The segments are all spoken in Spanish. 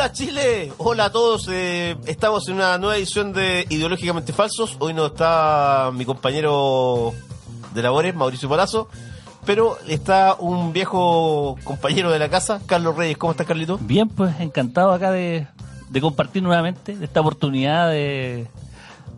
Hola Chile, hola a todos. eh, estamos en una nueva edición de Ideológicamente Falsos. Hoy no está mi compañero de labores, Mauricio Palazzo, pero está un viejo compañero de la casa, Carlos Reyes. ¿Cómo estás, Carlito? Bien, pues encantado acá de, de compartir nuevamente esta oportunidad de,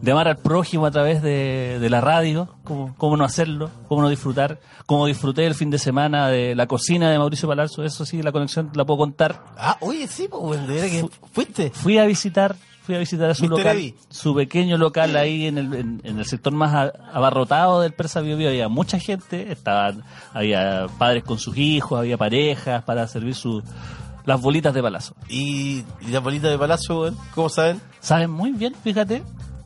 de amar al prójimo a través de, de la radio, cómo, cómo no hacerlo, cómo no disfrutar, cómo disfruté el fin de semana de la cocina de Mauricio Palazzo, eso sí, la conexión la puedo contar. Ah, oye, sí, pues, que fuiste. Fui a visitar, fui a visitar a su local, su pequeño local ahí en el, en, en el sector más a- abarrotado del Persa Bio Bio. Había mucha gente, estaban, había padres con sus hijos, había parejas para servir su, las bolitas de Palazzo. Y, y las bolitas de weón, ¿cómo saben? Saben muy bien, fíjate,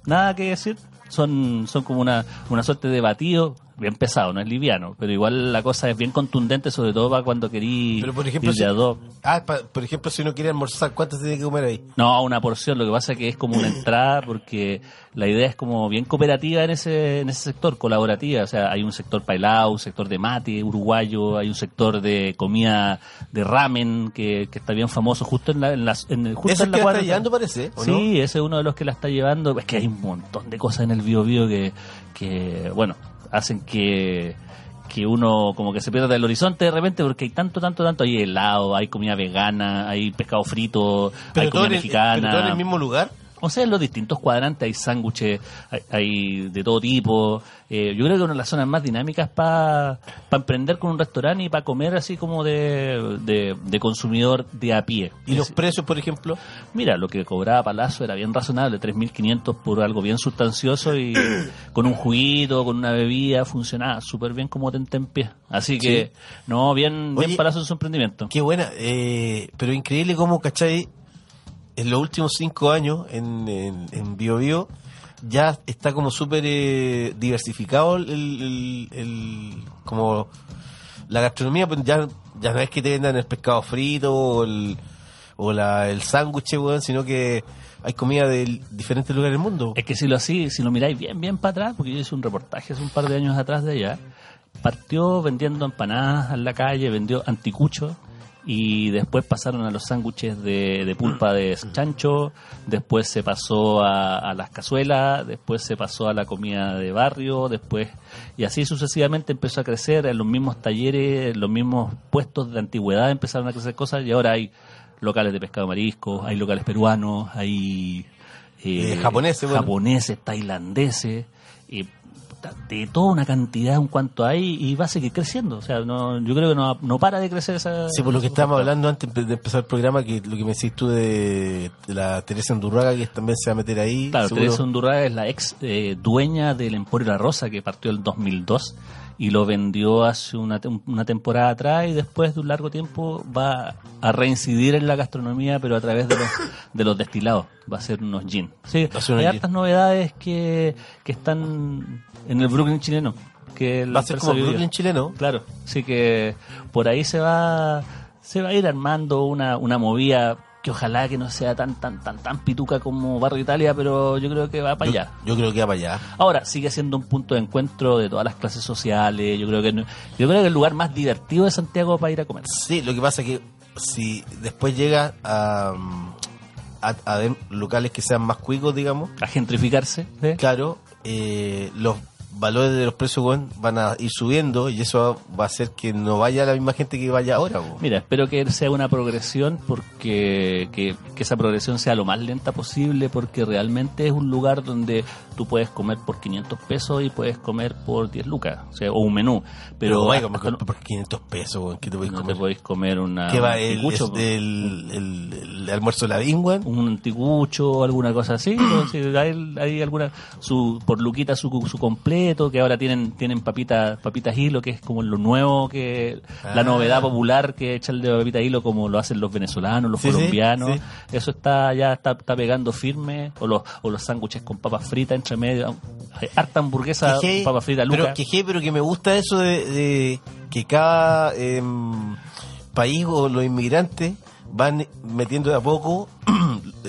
nada que decir. Son, son como una, una suerte de batido, bien pesado, no es liviano, pero igual la cosa es bien contundente, sobre todo para cuando querí Pero por ejemplo, ir si, a dos. ah, pa- por ejemplo, si uno quiere almorzar, ¿cuántas tiene que comer ahí? No, una porción, lo que pasa es que es como una entrada porque la idea es como bien cooperativa en ese, en ese sector, colaborativa, o sea, hay un sector pailao, un sector de mate uruguayo, hay un sector de comida de ramen que, que está bien famoso justo en la, en la, en justo Ese es en la que cuadra- está llevando, parece, ¿o Sí, no? ese es uno de los que la está llevando. Es que hay un montón de cosas en el bio bio que, que, bueno, hacen que que uno como que se pierda del horizonte de repente porque hay tanto, tanto, tanto. Hay helado, hay comida vegana, hay pescado frito, hay comida el- mexicana. pero todo en el mismo lugar. O sea, en los distintos cuadrantes hay sándwiches, hay, hay de todo tipo. Eh, yo creo que una de las zonas más dinámicas para emprender con un restaurante y para comer así como de, de, de consumidor de a pie. ¿Y los precios, por ejemplo? Mira, lo que cobraba Palazzo era bien razonable, 3.500 por algo bien sustancioso y con un juguito, con una bebida, funcionaba súper bien como tentempié. Así que, no, bien, Oye, bien Palazzo en su emprendimiento. Qué buena, eh, pero increíble cómo, ¿cachai? En los últimos cinco años en, en, Bio Bio ya está como súper eh, diversificado el, como la gastronomía, pues ya, ya no es que te vendan el pescado frito o el, o la, el sándwich, sino que hay comida de diferentes lugares del mundo. Es que si lo así, si lo miráis bien, bien para atrás, porque yo hice un reportaje hace un par de años atrás de allá, partió vendiendo empanadas en la calle, vendió anticuchos y después pasaron a los sándwiches de, de pulpa de chancho, después se pasó a, a las cazuelas, después se pasó a la comida de barrio, después y así sucesivamente empezó a crecer en los mismos talleres, en los mismos puestos de antigüedad empezaron a crecer cosas y ahora hay locales de pescado marisco, hay locales peruanos, hay Eh, japoneses, bueno. japoneses, tailandeses, y puta, de toda una cantidad en cuanto hay y va a seguir creciendo. O sea, no, yo creo que no, no para de crecer esa. Sí, por lo que estábamos hablando antes de empezar el programa, que lo que me decís tú de, de la Teresa Andurraga, que también se va a meter ahí. Claro, seguro. Teresa Undurraga es la ex eh, dueña del Emporio La Rosa que partió el 2002 y lo vendió hace una, una temporada atrás y después de un largo tiempo va a reincidir en la gastronomía pero a través de los, de los destilados. Va a ser unos gin. Sí, hay hartas novedades que, que están en el Brooklyn chileno. Que el Va a ser como vivió. Brooklyn chileno. Claro, así que por ahí se va se va a ir armando una, una movida que ojalá que no sea tan tan tan tan pituca como Barrio Italia, pero yo creo que va para Yo, allá. yo creo que va para allá. Ahora sigue siendo un punto de encuentro de todas las clases sociales. Yo creo que no- yo creo que el lugar más divertido de Santiago para ir a comer. Sí, lo que pasa es que si después llega a, a, locales que sean más cuicos, digamos, A gentrificarse. ¿sí? claro, eh, los valores de los precios van a ir subiendo y eso va a hacer que no vaya la misma gente que vaya ahora. weón. Mira, espero que sea una progresión porque que, que esa progresión sea lo más lenta posible porque realmente es un lugar donde tú puedes comer por 500 pesos y puedes comer por 10 lucas, o sea, o un menú. Pero, vaya, no- que por 500 pesos, weón, ¿qué te voy a no comer? te podéis comer una, ¿Qué va? El, del- el, el almuerzo de la weón? un anticucho o alguna cosa así. Si hay, hay alguna su por Luquita su, su completo que ahora tienen tienen papitas papitas hilo que es como lo nuevo que la Ah. novedad popular que echan de papita hilo como lo hacen los venezolanos, los Sí, colombianos. sí. Eso está ya está, está pegando firme o los o los sándwiches con papas fritas entre medio. Harta hamburguesa Que- con papas fritas pero, Luca. que, que- pero que me gusta eso de, de que cada em, país o los inmigrantes van metiendo de a poco el-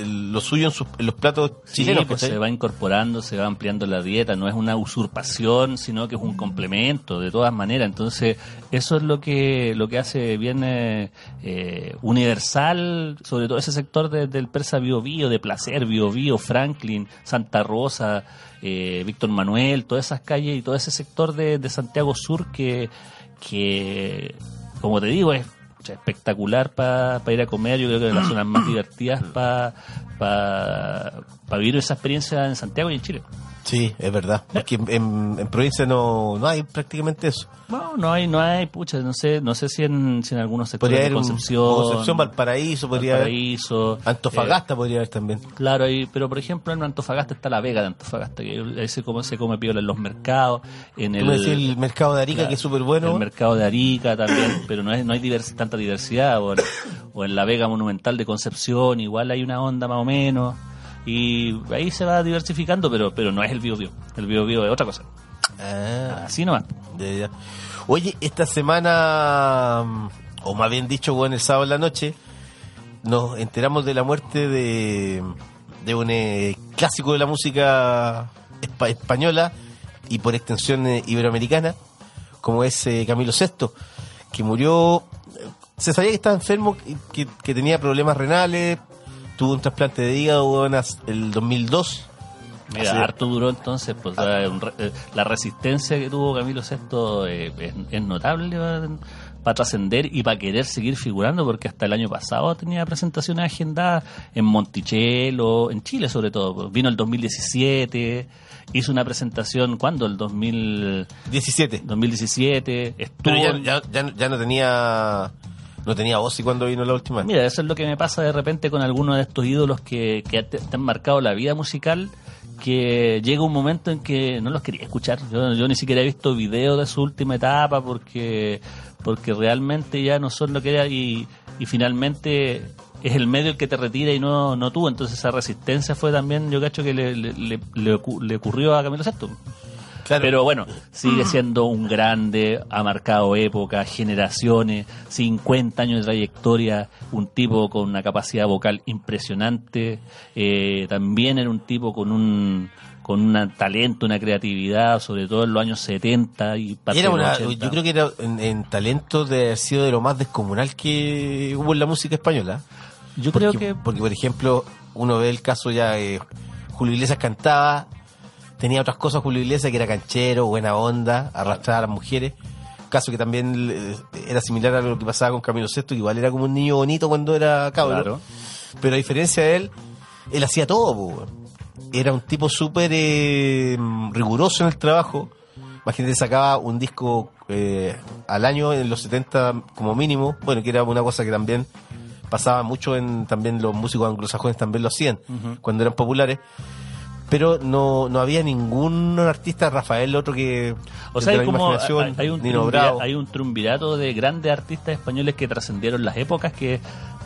lo suyo en, sus- en los platos Sí, chilenos. pues se va incorporando, se va ampliando la dieta, no es una usurpación, sino que es un complemento, de todas maneras. Entonces, eso es lo que lo que hace bien eh, eh, universal, sobre todo ese sector de- del Persa Bio Bio, de Placer, Bio Bio, Franklin, Santa Rosa, eh, Víctor Manuel, todas esas calles y todo ese sector de, de Santiago Sur que, que, como te digo, es pucha, espectacular para ir a comer. Yo creo que de las zonas más divertidas para vivir esa experiencia en Santiago y en Chile. Sí, es verdad. Porque en, en- provincia no, no hay prácticamente eso. No, no hay, no hay, pucha, no sé, no sé si en, si en algunos sectores Podría de haber un- Concepción, Concepción, Valparaíso, podría haber. Valparaíso, Antofagasta podría haber también. eh, claro, ahí, pero por ejemplo en Antofagasta está la Vega de Antofagasta, que ahí se come, se come piola en los mercados, en el, el mercado de Arica, Claro, que es súper bueno. El mercado de Arica también, pero no, es, no hay divers- tanta diversidad. O en, o en la Vega Monumental de Concepción, igual hay una onda más o menos. Y ahí se va diversificando, pero pero no es el bio bio. El bio bio es otra cosa. Ah, Así nomás. ya, ya. Oye, esta semana, o más bien dicho, bueno, el sábado en la noche, nos enteramos de la muerte de, de un eh, clásico de la música espa- española y por extensión eh, iberoamericana, como es eh, Camilo VI, que murió, eh, se sabía que estaba enfermo, que- que tenía problemas renales, tuvo un trasplante de hígado bueno, el 2002. Mira, Así- harto duró entonces, pues re- eh, la resistencia que tuvo Camilo VI eh, es, es notable para trascender y para querer seguir figurando, porque hasta el año pasado tenía presentaciones agendadas en Monticello, en Chile sobre todo. pues. Vino el 2017, hizo una presentación, ¿cuándo? El 2000, 17. 2017, estuvo... Pero ya, ya, ya no tenía no tenía voz y cuando vino la última. Mira, eso es lo que me pasa de repente con algunos de estos ídolos que, que te, han marcado la vida musical, que llega un momento en que no los quería escuchar. Yo, yo ni siquiera he visto videos de su última etapa porque, porque realmente ya no son lo que era y, finalmente es el medio el que te retira y no, no tú. Entonces esa resistencia fue también, yo cacho que le, le, le- le ocurrió a Camilo VI. Claro. Pero bueno, sigue siendo un grande, ha marcado época, generaciones, 50 años de trayectoria, un tipo con una capacidad vocal impresionante, eh, también era un tipo con un con un talento, una creatividad, sobre todo en los años 70 y parte Era de los una, 80. yo creo que era en, en talento de haber sido de lo más descomunal que hubo en la música española. Yo porque, creo que porque por ejemplo, uno ve el caso ya eh, Julio Iglesias cantaba, tenía otras cosas Julio Iglesias que era canchero, buena onda, arrastraba a las mujeres. Caso que también eh, era similar a lo que pasaba con Camilo VI, que igual era como un niño bonito cuando era cabro. Claro. Pero a diferencia de él, él hacía todo, po. Era un tipo súper eh, riguroso en el trabajo. Imagínate, sacaba un disco eh, al año en los 70 como mínimo. Bueno, que era una cosa que también pasaba mucho en también los músicos anglosajones también lo hacían cuando eran populares. Pero no, no había ningún artista, Rafael, otro que O sea, hay como hay, hay un hay un triunvirato de grandes artistas españoles que trascendieron las épocas que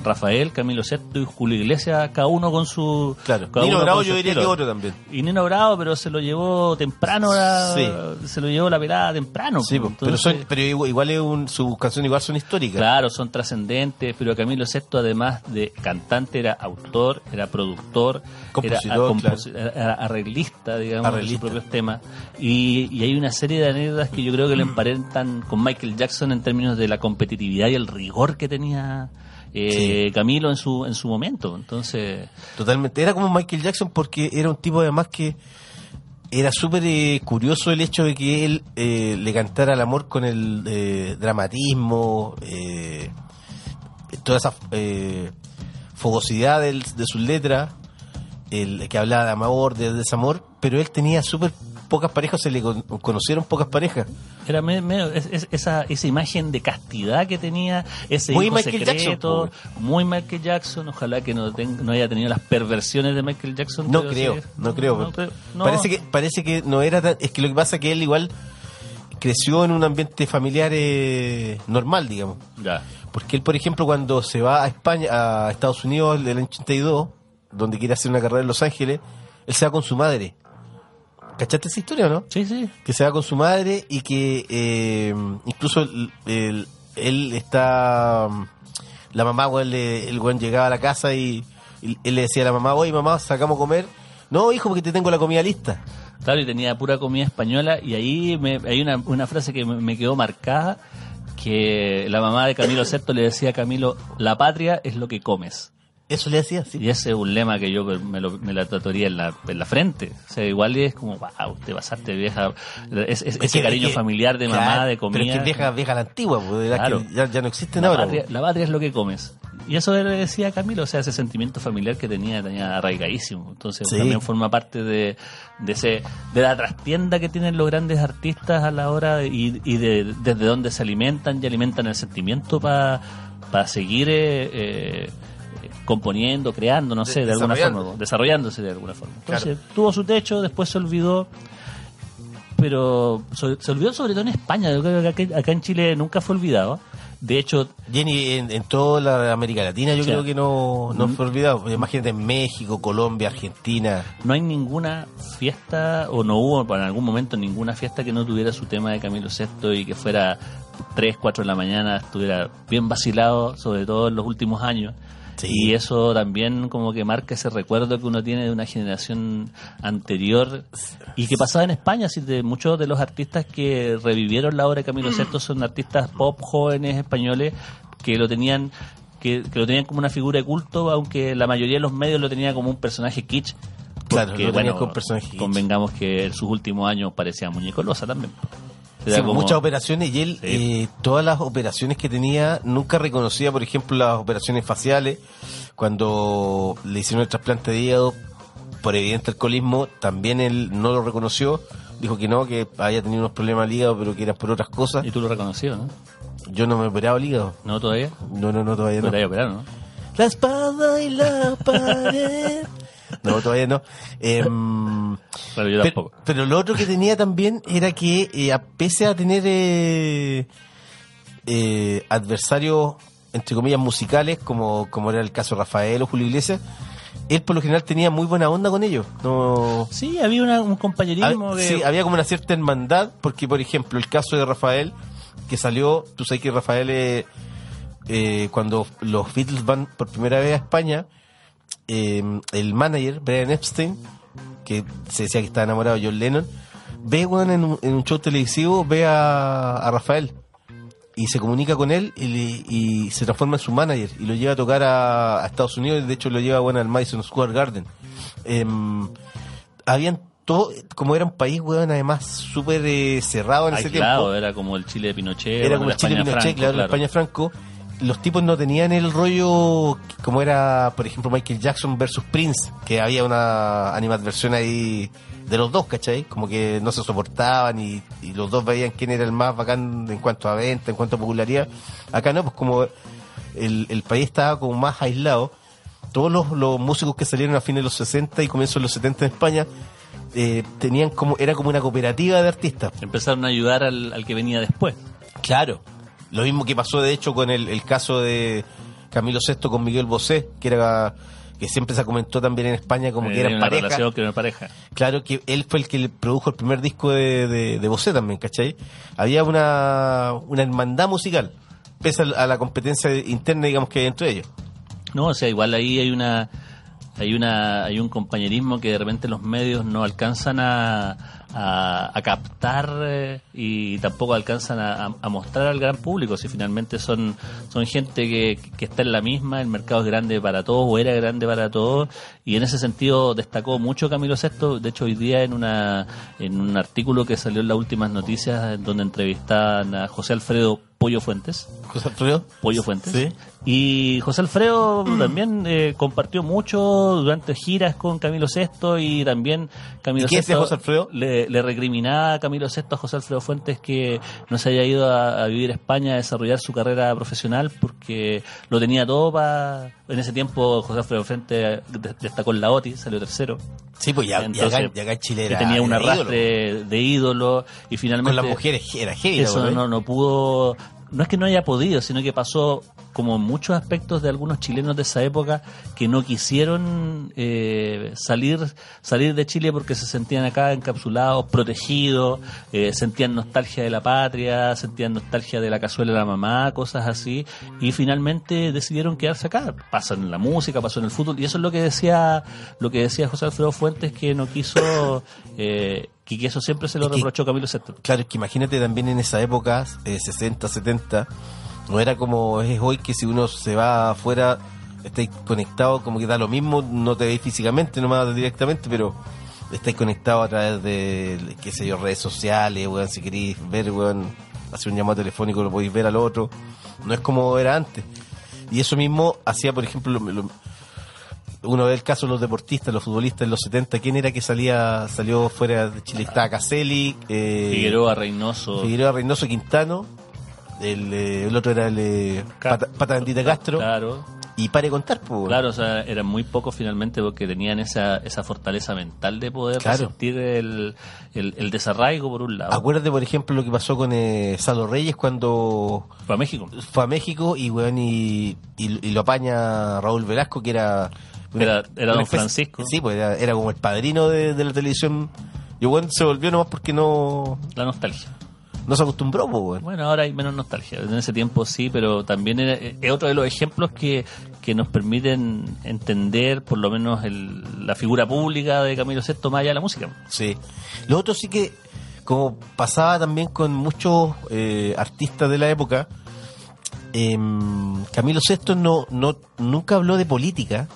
Rafael, Camilo VI y Julio Iglesias, cada uno con su Claro, cada Nino uno Bravo yo diría que otro también. Y Nino Bravo, pero se lo llevó temprano, la- Sí. se lo llevó la pelada temprano. Sí, pues. pero, son, pero igual, igual es un, sus canciones igual son históricas. Claro, son trascendentes, pero Camilo VI, además de cantante, era autor, era productor, Compositor, era, era arreglista, digamos, Arreglista. de sus propios temas. Y, y hay una serie de anécdotas que yo creo que le emparentan con Michael Jackson en términos de la competitividad y el rigor que tenía eh, Camilo en su en su momento. Entonces, Totalmente. Era como Michael Jackson porque era un tipo además que era súper eh, curioso el hecho de que él eh, le cantara el amor con el eh, dramatismo, eh, toda esa eh, fogosidad del- de sus letras, el que hablaba de amor, de desamor, pero él tenía súper pocas parejas, se le con- conocieron pocas parejas. Era me- medio- es- es- esa, esa imagen de castidad que tenía, ese Muy hijo Michael secreto, Jackson, muy Michael Jackson. Ojalá que no, ten- no haya tenido las perversiones de Michael Jackson. No creo, no creo. no creo, no. Parece que parece que no era tan, es que lo que pasa es que él igual creció en un ambiente familiar eh, normal, digamos. Ya. Porque él, por ejemplo, cuando se va a España, a Estados Unidos en el año 82, donde quiere hacer una carrera en Los Ángeles, él se va con su madre. ¿Cachaste esa historia o no? Sí, sí. Que se va con su madre y que eh, incluso él está... La mamá, weón, el weón llegaba a la casa y, y él le decía a la mamá, oye mamá, sacamos a comer. No, hijo, porque te tengo la comida lista. Claro, y tenía pura comida española y ahí me- hay una, una frase que me, quedó marcada que la mamá de Camilo VI le decía a Camilo, la patria es lo que comes. Eso le decía, sí. Y ese es un lema que yo me, lo, me la tatuaría en la, en la frente. O sea, igual es como, wow, te pasaste vieja. Es, es- Es ese cariño que- familiar de mamá, claro, de comida. Pero es que vieja, vieja la antigua, pues, las Claro. que ya, ya no existen la, ahora. patria, pues. la patria es lo que comes. Y eso le decía Camilo, o sea, ese sentimiento familiar que tenía, tenía arraigadísimo. Entonces Sí. también forma parte de, de ese de la trastienda que tienen los grandes artistas a la hora de- y, y de, desde donde se alimentan y alimentan el sentimiento para seguir eh, eh, componiendo, creando, no sé, de alguna forma, desarrollándose de alguna forma. Entonces Claro. tuvo su techo, después se olvidó pero se olvidó sobre todo en España. Yo creo que acá, acá en Chile nunca fue olvidado. De hecho, Jenny, en, en toda la América Latina yo O sea, creo que no, no fue olvidado. Imagínate en México, Colombia, Argentina. no hay ninguna fiesta, o no hubo en algún momento ninguna fiesta que no tuviera su tema de Camilo VI y que fuera 3, 4 de la mañana, estuviera bien vacilado, sobre todo en los últimos años. Sí. Y eso también como que marca ese recuerdo que uno tiene de una generación anterior y que pasaba en España. Así de muchos de los artistas que revivieron la obra de Camilo VI son artistas pop jóvenes españoles que lo tenían que, que lo tenían como una figura de culto, aunque la mayoría de los medios lo tenía como un personaje kitsch. Claro, lo bueno, como personaje kitsch. Convengamos que en sus últimos años parecía muñeco losa también. Sí, como- muchas operaciones y él, Sí. eh, todas las operaciones que tenía, nunca reconocía, por ejemplo, las operaciones faciales. Cuando le hicieron el trasplante de hígado por evidente alcoholismo, también él no lo reconoció. Dijo que no, que había tenido unos problemas al hígado, pero que eran por otras cosas. Y tú lo reconoció, ¿no? Yo no me he operado el hígado. ¿No todavía? No, no, no, todavía No te operado, ¿no? La espada y la pared. No, todavía no. Em, Pero yo pero, tampoco. pero lo otro que tenía también era que, eh, a- pese a tener eh, eh, adversarios, entre comillas, musicales, como, como era el caso de Rafael o Julio Iglesias, él por lo general tenía muy buena onda con ellos. No, Sí, había una- un compañerismo hab- que... sí, había como una cierta hermandad, porque por ejemplo, el caso de Rafael, que salió, tú sabes que Rafael, eh, eh, cuando los Beatles van por primera vez a España, eh, el manager, Brian Epstein, que se decía que estaba enamorado de John Lennon, ve weón, en, un, en un show televisivo, ve a, a Rafael y se comunica con él y, le- y se transforma en su manager y lo lleva a tocar a, a Estados Unidos de hecho lo lleva bueno, al Madison Square Garden. Em, habían todo, como era un país, weón, además súper eh, cerrado en ese tiempo. era como el Chile de Pinochet. Era como el Chile España Pinochet, Franco, claro, la España Franco. Los tipos no tenían el rollo como era, por ejemplo, Michael Jackson versus Prince, que había una animadversión ahí de los dos, ¿cachai? Como que no se soportaban y, y los dos veían quién era el más bacán en cuanto a venta, en cuanto a popularidad. Acá no, pues como el, el país estaba como más aislado, todos los, los músicos que salieron a fines de los 60 y comienzos de los 70 en España eh, tenían como, era como una cooperativa de artistas. Empezaron a ayudar al, al que venía después. Claro. Lo mismo que pasó, de hecho, con el, el caso de Camilo VI con Miguel Bosé, que era que siempre se comentó también en España como Eh, que eran una pareja. relación que era pareja. Claro que él fue el que produjo el primer disco de, de, de Bosé también, ¿cachai? Había una, una hermandad musical, pese a la- a la competencia interna, digamos, que hay entre ellos. No, o sea, igual ahí hay una hay una hay un compañerismo que de repente los medios no alcanzan a, a, a captar eh, y tampoco alcanzan a, a- mostrar al gran público. Si finalmente son, son gente que, que está en la misma, el mercado es grande para todos o era grande para todos y en ese sentido destacó mucho Camilo VI. De hecho, hoy día en, una, en un artículo que salió en las últimas noticias en donde entrevistan a José Alfredo Pollo Fuentes. José Alfredo. Pollo Fuentes. Sí. Y José Alfredo también eh, compartió mucho durante giras con Camilo VI y también Camilo ¿Y VI José Alfredo? Le, le recriminaba a Camilo VI a José Alfredo Fuentes que no se haya ido a, a vivir a España a desarrollar su carrera profesional porque lo tenía todo para... En ese tiempo José Alfredo Fuentes destacó en la OTI, salió tercero. Sí, pues ya, Entonces, acá, ya acá en Chile que era. tenía un era ídolo. arrastre de ídolo y finalmente Con las mujeres era heavy. eso no, no pudo, no es que no haya podido, sino que pasó como muchos aspectos de algunos chilenos de esa época que no quisieron eh, salir salir de Chile porque se sentían acá encapsulados, protegidos, eh, sentían nostalgia de la patria, sentían nostalgia de la cazuela de la mamá, cosas así, y finalmente decidieron quedarse acá. Pasa en la música, pasó en el fútbol, y eso es lo que decía lo que decía José Alfredo Fuentes que no quiso eh, que que eso siempre se lo Es que- reprochó Camilo VI. Claro, es que imagínate también en esa época, eh, 60, 70, no era como es hoy que si uno se va afuera, estáis conectado, como que da lo mismo, no te veis físicamente, nomás directamente, pero estáis conectados a través de, qué sé yo, redes sociales, weón, si queréis ver, weón, hacer un llamado telefónico, lo podéis ver al otro, no es como era antes. Y eso mismo hacía, por ejemplo, lo- lo- uno ve el caso de los deportistas, los futbolistas en los 70, ¿quién era que salía salió fuera de Chile? Estaba Caselli, eh, Figueroa, Reynoso. Figueroa Reynoso Quintano, el, eh, el otro era el eh, Pata, Pata Bendita Castro, Claro, y pare de contar, pues. claro, o sea, eran muy pocos finalmente porque tenían esa, esa fortaleza mental de poder Claro. resistir el, el, el desarraigo por un lado. Acuérdate, por ejemplo, lo que pasó con eh, Salo Reyes cuando Fue a México. fue a México y, weón, y, y, y lo apaña Raúl Velasco, que era... Era- era don especie- Francisco. Sí, pues era, era como el padrino de, de la televisión. Y bueno, se volvió nomás porque no, La nostalgia. no se acostumbró, pues. Bueno, ahora hay menos nostalgia. En ese tiempo sí, pero también era- es otro de los ejemplos que, que nos permiten entender por lo menos el- la figura pública de Camilo VI más allá de la música. Sí. Lo otro sí que, como pasaba también con muchos eh, artistas de la época, em, Camilo VI no, no, nunca habló de política,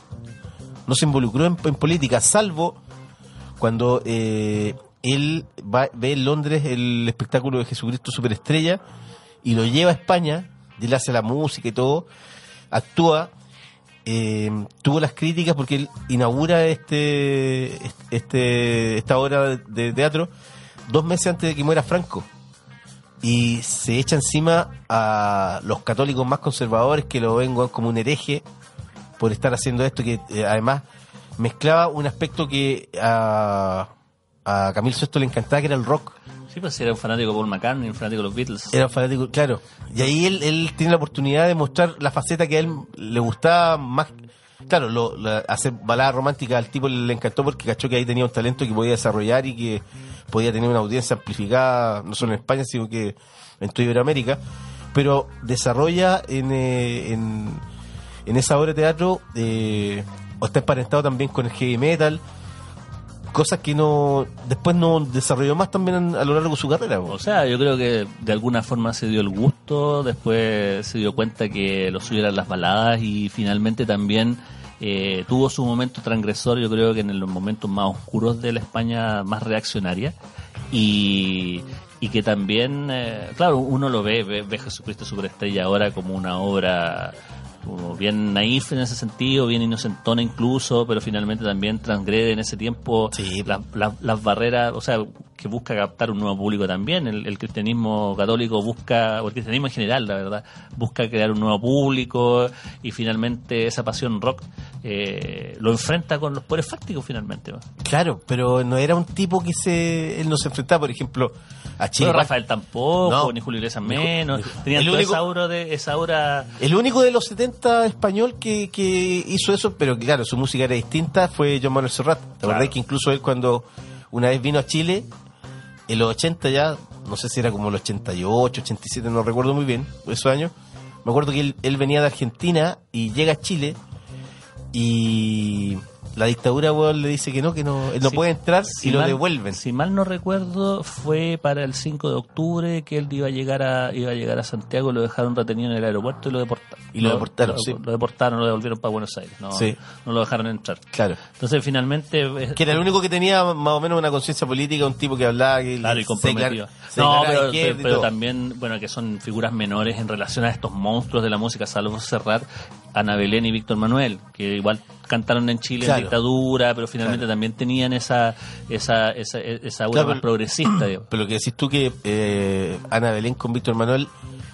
no se involucró en, política, salvo cuando eh, él va, ve en Londres el espectáculo de Jesucristo Superestrella y lo lleva a España, y él hace la música y todo, actúa, eh, tuvo las críticas porque él inaugura este, este esta obra de teatro dos meses antes de que muera Franco. Y se echa encima a los católicos más conservadores que lo ven como un hereje por estar haciendo esto que eh, además mezclaba un aspecto que a, a Camilo VI le encantaba que era el rock Sí, pues era un fanático de Paul McCartney, un fanático de los Beatles. era un fanático, claro. Y ahí él, él tiene la oportunidad de mostrar la faceta que a él le gustaba más. Claro, lo, la- hacer balada romántica al tipo le encantó porque cachó que ahí tenía un talento que podía desarrollar y que podía tener una audiencia amplificada, no solo en España, sino que en toda Iberoamérica. Pero desarrolla en, eh, en, en esa obra de teatro, eh, está emparentado también con el heavy metal, cosas que no después no desarrolló más también a lo largo de su carrera. O sea, yo creo que de alguna forma se dio el gusto, después se dio cuenta que lo suyo eran las baladas y finalmente también eh, tuvo su momento transgresor, yo creo que en los momentos más oscuros de la España más reaccionaria y, y que también, eh, claro, uno lo ve, ve, ve Jesucristo Superestrella ahora como una obra bien naif en ese sentido, bien inocentona incluso, pero finalmente también transgrede en ese tiempo Sí. las las- las barreras, o sea, que busca captar un nuevo público también. El, el cristianismo católico busca, o el cristianismo en general, la verdad, busca crear un nuevo público y finalmente esa pasión rock eh, lo enfrenta con los poderes fácticos finalmente. ¿no? Claro, pero no era un tipo que se él no se enfrentaba, por ejemplo, a Chile. Pero Rafael tampoco, No. ni Julio Iglesias menos. Tenían el toda único- esa aura, de, esa aura El único de los 70 español que, que hizo eso, pero claro, su música era distinta, fue John Manuel Serrat. ¿Te Claro. acordás que incluso él cuando una vez vino a Chile, en los 80 ya, no sé si era como el 88, 87, no recuerdo muy bien, esos años, me acuerdo que él, él venía de Argentina y llega a Chile y, la dictadura, weón, le dice que no, que no, él no Sí. puede entrar Si y lo devuelven. Si mal no recuerdo, fue para el 5 de octubre que él iba a llegar a iba a llegar a Santiago, lo dejaron retenido en el aeropuerto y lo deportaron. Y lo deportaron, lo, sí. Lo deportaron, lo devolvieron para Buenos Aires. No, Sí. no lo dejaron entrar. Claro. Entonces, finalmente. eh, Que era el único que tenía más o menos una conciencia política, un tipo que hablaba que Claro, y comprometido. se No, pero, también, bueno, que son figuras menores en relación a estos monstruos de la música, salvo Serrat, Ana Belén y Víctor Manuel, que igual cantaron en Chile Claro. en dictadura, pero finalmente también tenían esa esa esa, esa aura Claro, más pero- progresista, digamos. Pero lo que decís tú que eh, Ana Belén con Víctor Manuel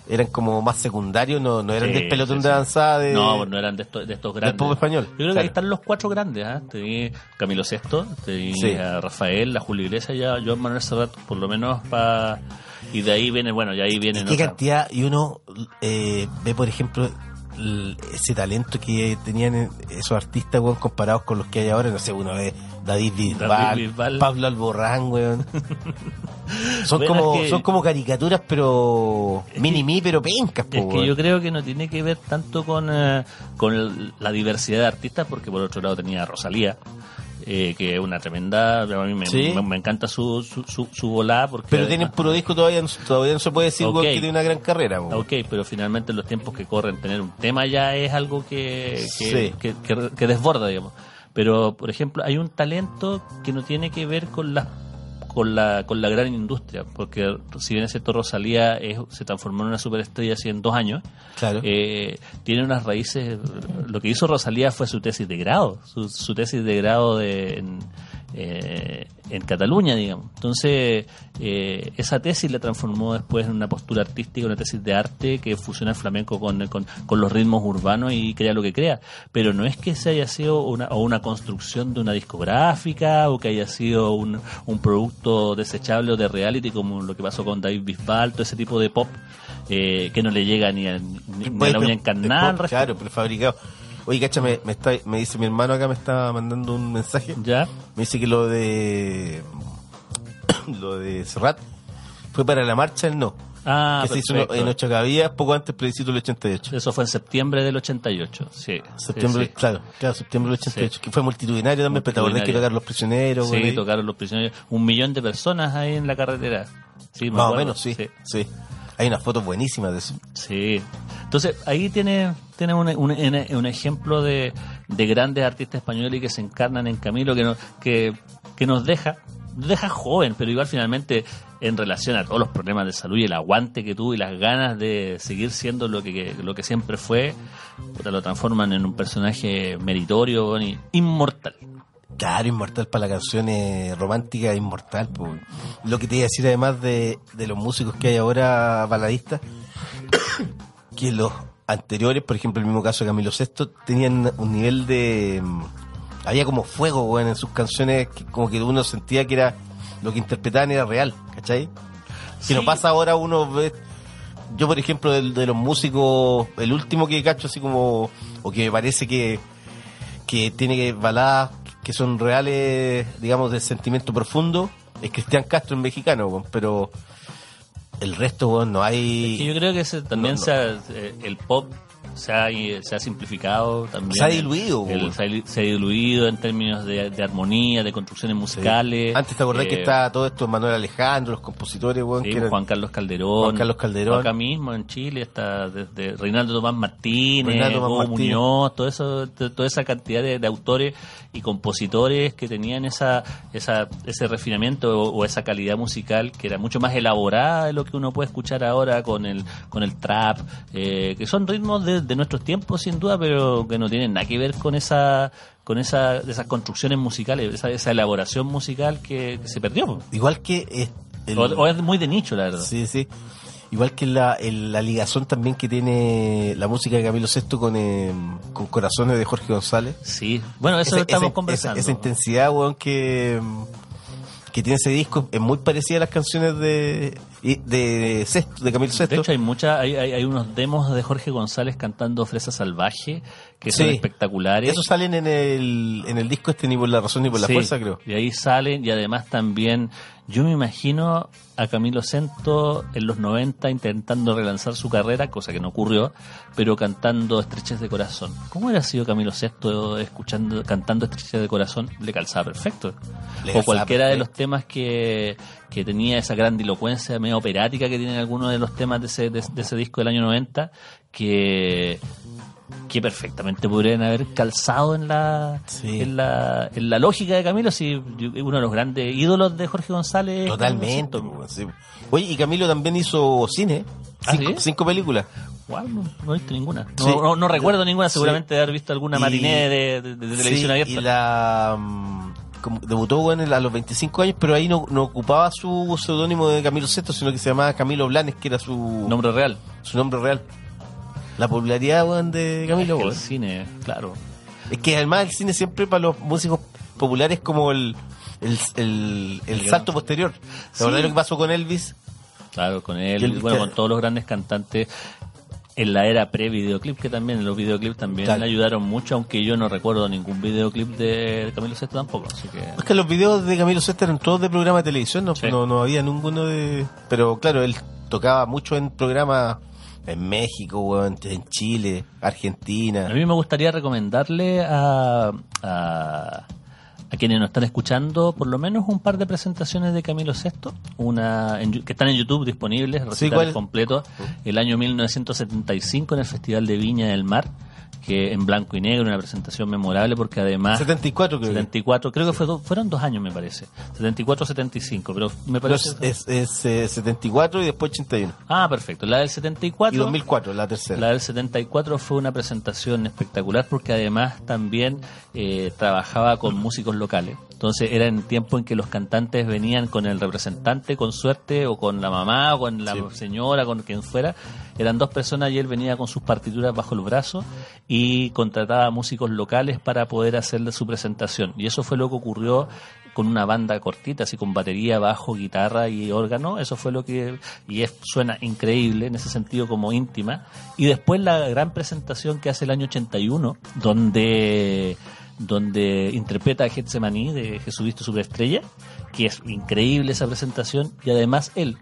eran como más secundarios, no, no eran Sí, del pelotón sí, de avanzada de... No, pues no eran de estos, de estos del grandes. pop español. Yo creo que ahí están los cuatro grandes, ¿ah? Tenía Camilo Sesto, tenía a Rafael, a Julio Iglesias y a Joan Manuel Serrat, por lo menos para... Y de ahí viene, bueno, y ahí vienen ¿Qué cantidad? Y uno eh, ve, por ejemplo, ese talento que tenían eh, esos artistas, weón, comparados con los que hay ahora. No sé, uno ve David Bisbal. Pablo Alborán, weón. son, Bueno, como, es que- son como caricaturas, pero mini-mi, pero pencas, po, Es que weón. yo creo que no tiene que ver tanto con, eh, con la diversidad de artistas, porque por otro lado tenía a Rosalía, eh, que es una tremenda, a mí me, Sí. me- me encanta su, su, su, su volada, porque Pero además- tienen puro disco todavía, todavía no se puede decir, que tiene una gran carrera, weón. Ok, pero finalmente en los tiempos que corren tener un tema ya es algo que, que, Sí. que, que- que desborda, digamos. Pero, por ejemplo, hay un talento que no tiene que ver con la con la, con la gran industria, porque si bien es cierto Rosalía es- se transformó en una superestrella hace en dos años, Claro. eh, tiene unas raíces. Lo que hizo Rosalía fue su tesis de grado, su, su tesis de grado de, en, eh, en Cataluña, digamos. Entonces, eh, esa tesis la transformó después en una postura artística, una tesis de arte que fusiona el flamenco con, con, con los ritmos urbanos y crea lo que crea. Pero no es que se haya sido una, o una construcción de una discográfica o que haya sido un, un producto desechable o de reality como lo que pasó con David Bisbal, todo ese tipo de pop. eh, que no le llega ni a, ni, ni a la uña encarnada. Claro, prefabricado. Oye, cacha, me, me, está, me dice mi hermano acá, me está mandando un mensaje. ¿Ya? Me dice que lo de lo de Serrat fue para la marcha el no. Ah, que se hizo en Ocho poco antes plebiscito del 88. Eso fue en septiembre del 88, sí. Septiembre, Sí, sí. claro, claro, septiembre del 88, que fue multitudinario también, pero te acordás que Multitudinario. tocaron los prisioneros, Sí, tocaron los prisioneros. Un millón de personas ahí en la carretera. Sí, me Más o menos, sí, sí. Hay unas fotos buenísimas de eso. Sí. Entonces, ahí tiene, tiene un, un- un- ejemplo de, de grandes artistas españoles que se encarnan en Camilo, que, no, que, que nos deja, deja joven, pero igual finalmente en relación a todos los problemas de salud y el aguante que tuvo y las ganas de seguir siendo lo que, lo que siempre fue, lo transforman en un personaje meritorio y inmortal. Claro, inmortal para la canción eh, romántica, inmortal. po. Lo que te iba a decir además de, de los músicos que hay ahora baladistas, que los anteriores, por ejemplo el mismo caso de Camilo VI, tenían un nivel de... mm, Había como fuego, weón, en sus canciones, que como que uno sentía que era lo que interpretaban era real, ¿cachai? Si Sí. pasa ahora uno ve... Yo, por ejemplo, de, de los músicos, el último que cacho así como... O que me parece que que tiene que baladas que son reales, digamos, de sentimiento profundo, es Cristian Castro en mexicano, weón, pero el resto, weón, no hay... Yo creo que ese también No, no. se ha- eh, el pop se ha, se ha simplificado también. Se ha diluido, El- güey. se, ha, diluido en términos de, de armonía, de construcciones musicales. Antes te acordás que Eh, estaba todo esto Manuel Alejandro, los compositores, weón, sí, que eran- Juan Carlos Calderón. Juan Carlos Calderón. Acá mismo en Chile está desde Reinaldo Tomás Martínez, Reinaldo Tomás Hugo Martínez. Muñoz, todo eso, to- toda esa cantidad de, de autores y compositores que tenían esa, esa, ese refinamiento o, o esa calidad musical que era mucho más elaborada de lo que uno puede escuchar ahora con el, con el trap, eh, que son ritmos de, de nuestros tiempos sin duda, pero que no tienen nada que ver con esa con esa, esas construcciones musicales, esa, esa elaboración musical que, que se perdió. Igual que... eh, el- O, o es muy de nicho, la verdad. Sí, sí. Igual que la, el- la ligazón también que tiene la música de Camilo VI con, eh, con Corazones de Jorge González. Sí, bueno, eso lo estamos conversando. Esa, esa intensidad, weón, que, que tiene ese disco es muy parecida a las canciones de, Y de Sesto, de Camilo Sesto. De hecho, hay, mucha, hay, hay, hay unos demos de Jorge González cantando Fresa Salvaje que son Sí. espectaculares. Esos salen en el, en el disco este ni por la razón ni por la Sí, fuerza, creo. Y ahí salen, y además también, yo me imagino a Camilo Sento en los 90 intentando relanzar su carrera, cosa que no ocurrió, pero cantando Estreches de Corazón. ¿Cómo hubiera sido Camilo Sesto escuchando, cantando Estreches de Corazón? Le calzaba perfecto. Le o cualquiera de los perfecto. temas que, que tenía esa grandilocuencia medio operática que tienen algunos de los temas de ese, de, de ese disco del año 90, que que perfectamente podrían haber calzado en la, Sí. en la en la lógica de Camilo, si uno de los grandes ídolos de Jorge González. Totalmente. Pues, sí. Oye, y Camilo también hizo cine. ¿Ah, Cinco, sí? cinco películas. No, no he visto ninguna. No, Sí. no, no recuerdo ninguna, seguramente de haber visto alguna matiné de, de- de televisión abierta. Y la. Como debutó bueno, a los 25 años, pero ahí no, no ocupaba su seudónimo de Camilo Sesto, sino que se llamaba Camilo Blanes, que era su Nombre real. su nombre real. La popularidad de Camilo. Es que el cine, claro. Es que además el cine siempre para los músicos populares es como el, el, el, el salto posterior. Sí. ¿La verdad lo que pasó con Elvis? Claro, con él, Y el- bueno, con todos los grandes cantantes en la era pre-videoclip, que también los videoclips también le ayudaron mucho, aunque yo no recuerdo ningún videoclip de Camilo Sesto tampoco, así que... Es que los videos de Camilo Sesto eran todos de programa de televisión, no, Sí. no, no había ninguno de... Pero claro, él tocaba mucho en programas en México, en Chile, Argentina. A mí me gustaría recomendarle a, a, a quienes nos están escuchando por lo menos un par de presentaciones de Camilo VI, una en que están en YouTube disponibles, recitales ¿cuál? completos, el año 1975 en el Festival de Viña del Mar, que en blanco y negro, una presentación memorable porque además... 74 creo que. 74, creo que fue fueron dos años me parece, 74 75, pero me Pero parece... es, es, es, eh, 74 y después 81. Ah, perfecto, la del 74... Y 2004, la tercera. La del 74 fue una presentación espectacular porque además también eh, trabajaba con músicos locales. Entonces era en tiempo en que los cantantes venían con el representante, con suerte, o con la mamá, o con la Sí. señora, con quien fuera. Eran dos personas y él venía con sus partituras bajo el brazo y contrataba músicos locales para poder hacerle su presentación. Y eso fue lo que ocurrió con una banda cortita, así con batería, bajo, guitarra y órgano. Eso fue lo que. Y es, suena increíble en ese sentido, como íntima. Y después la gran presentación que hace el año 81, donde donde interpreta a Getsemaní de Jesucristo Superestrella, que es increíble esa presentación, y además él,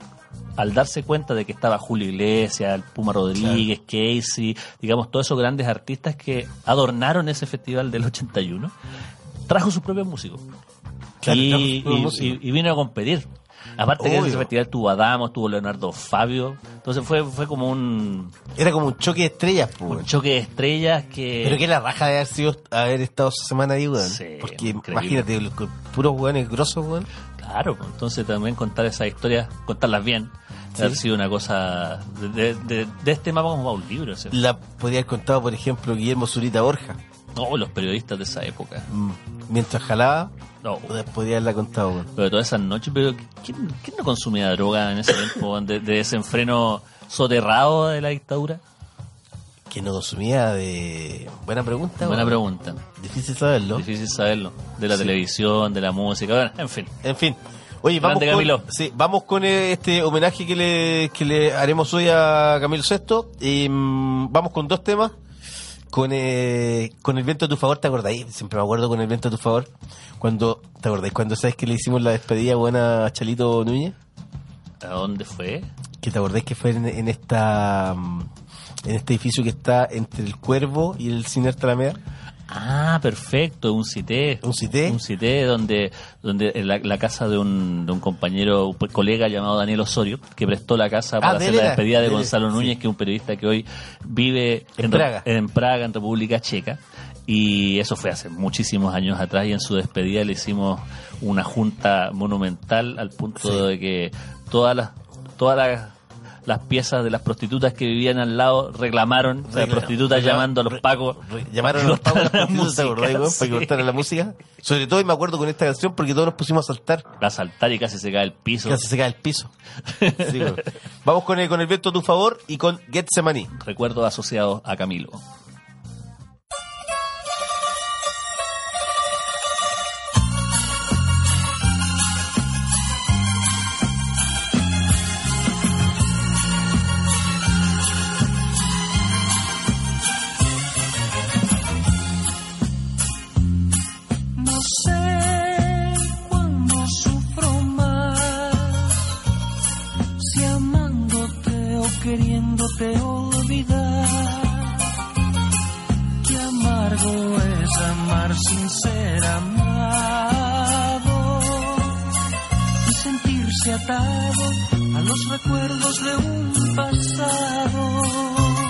al darse cuenta de que estaba Julio Iglesias, el Puma Rodríguez, Casey, digamos, todos esos grandes artistas que adornaron ese festival del 81, trajo sus propios músicos. Claro, y, y- músicos. y- y vino a competir. Aparte que en Obvio. ese festival tuvo a Damos, tuvo Leonardo Fabio, entonces fue, fue como un, Era como un choque de estrellas, pues. un choque de estrellas que... Pero que la raja de haber sido haber estado esa semana ahí, weón. Sí, Porque imagínate, los puros weones grosos, weón. Claro, pues, entonces también contar esas historias, contarlas bien, Sí. haber sido una cosa... De, de, de este mapa como va un libro. ¿sí? La podría haber contado, por ejemplo, Guillermo Zurita Borja. No, los periodistas de esa época. Mm, Mientras jalaba, No, podría haberla contado, weón. pero todas esas noches, pero ¿quién, quién no consumía droga en ese tiempo de, de desenfreno soterrado de la dictadura? Que no consumía de... Buena pregunta, Buena pregunta. Difícil saberlo. Difícil saberlo. De la Sí. televisión, de la música, bueno, en fin. En fin. Oye, vamos Grande con, Camilo. sí, vamos con eh, este homenaje que le, que le haremos hoy a Camilo Sesto. Y, mm, vamos con dos temas. Con, eh, con el viento a tu favor, ¿te acordáis? Siempre me acuerdo con el viento a tu favor. Cuando, ¿te acordáis? Cuando sabes que le hicimos la despedida buena a Chalito Núñez. ¿A dónde fue? Que te acordáis que fue en, en esta mm, en este edificio que está entre el Cuervo y el Cine Alameda. Ah, perfecto, un cité. ¿Un cité? Un cité donde, donde en la, la casa de un, de un compañero, un colega llamado Daniel Osorio, que prestó la casa para Ah, de hacer la despedida de Gonzalo. Núñez, que es un periodista que hoy vive En Praga. en Praga, en República Checa. Y eso fue hace muchísimos años atrás y en su despedida le hicimos una junta monumental al punto Sí. de que todas las, todas las, las piezas de las prostitutas que vivían al lado reclamaron, o sea, Recla- prostitutas llamando a los pacos. re- llamaron a los pacos cortaran la prostitutas, ¿te acordás, música, para que cortaran la música. Sobre todo, y me acuerdo con esta canción porque todos nos pusimos a saltar. a saltar y casi se cae el piso. Casi se cae el piso. Sí. Vamos con el, con el viento a tu favor y con Getsemani. Recuerdos asociados a Camilo. Queriéndote olvidar. Qué amargo es amar sin ser amado y sentirse atado a los recuerdos de un pasado.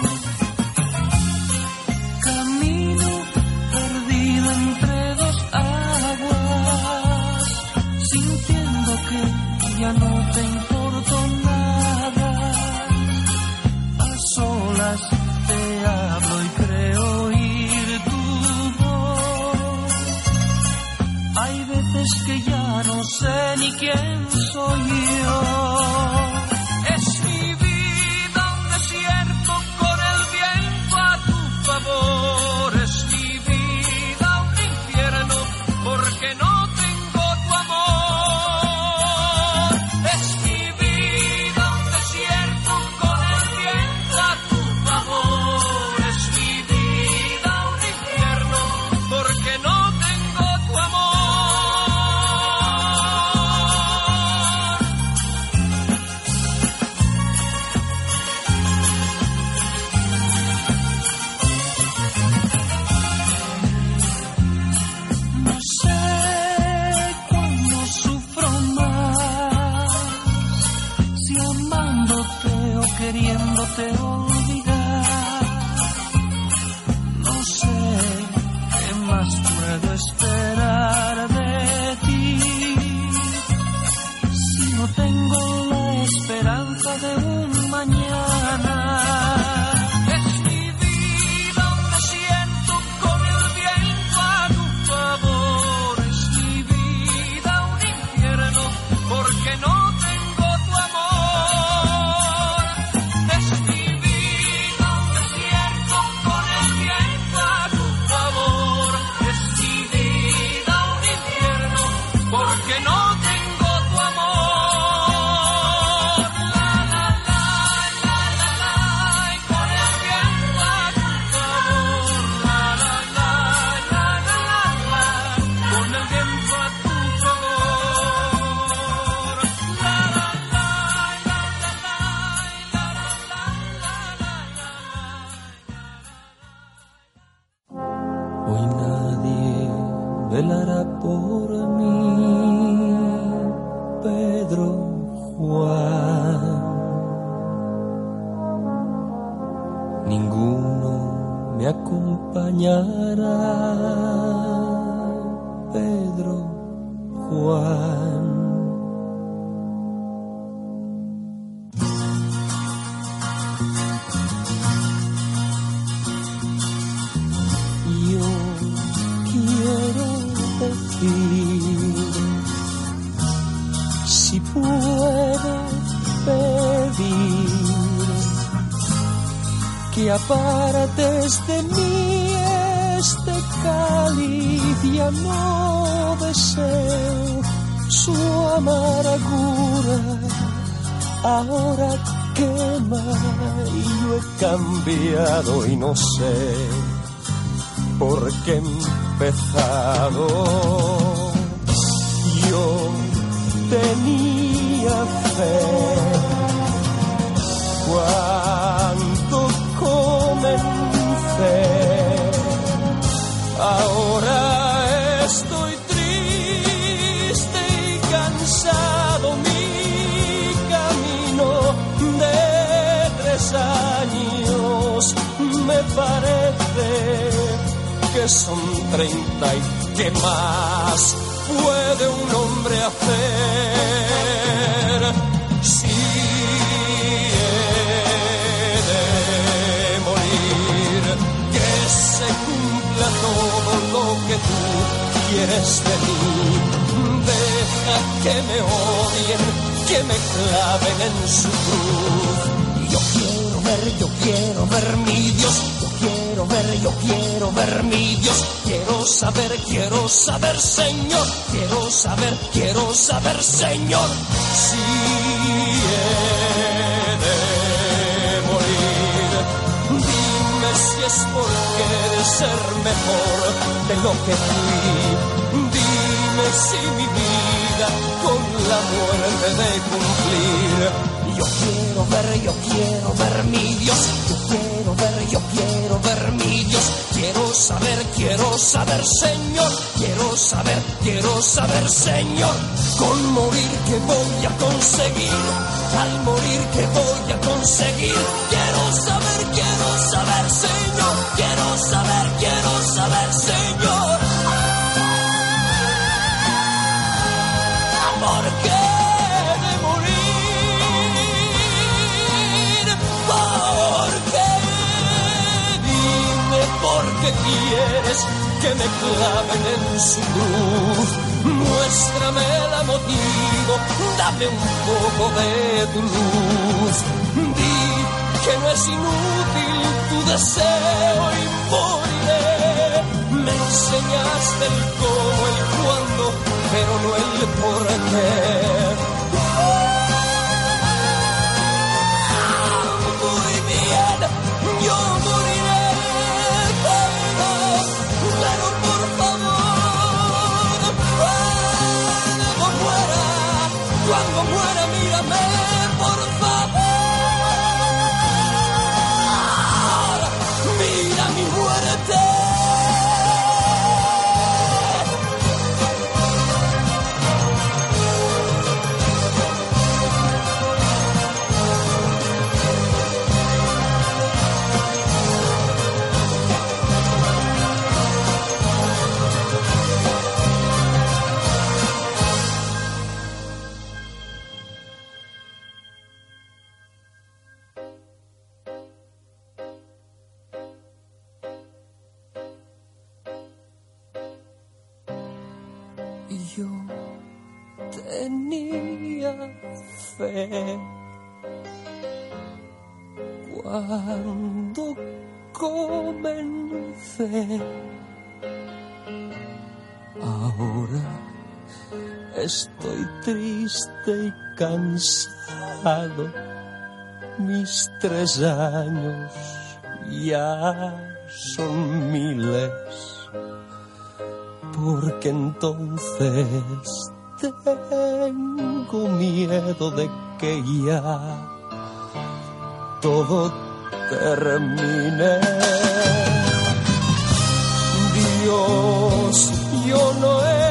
Pedro Juan. Yo quiero decir, si puedo pedir, que apartes de mí este ya no deseo su amargura, ahora quema y yo he cambiado y no sé por qué he empezado. Yo tenía fe cuando comencé. Ahora estoy triste y cansado. Mi camino de tres años me parece que son treinta y qué más puede un hombre hacer si he de morir que se todo lo que tú quieres de mí deja que me odien que me claven en su cruz yo quiero ver yo quiero ver mi Dios yo quiero ver, yo quiero ver mi Dios. Quiero saber, quiero saber, Señor. Quiero saber, quiero saber, Señor. Si he de morir, dime si es por querer ser mejor de lo que fui. Dime si mi vida con la muerte de cumplir. Yo quiero ver, yo quiero ver mi Dios. Yo quiero ver, yo quiero ver mi Dios. Quiero saber, quiero saber, Señor. Quiero saber, quiero saber, Señor. Con morir que voy a conseguir. Al morir que voy a conseguir. Quiero saber, quiero saber, Señor. Que me claven en su cruz. Muéstrame el motivo, dame un poco de tu luz. Di que no es inútil tu deseo y moriré. Me enseñaste el cómo, el cuándo, pero no el por qué. Cansado. Mis tres años ya son miles porque entonces tengo miedo de que ya todo termine. Dios, yo no empecé.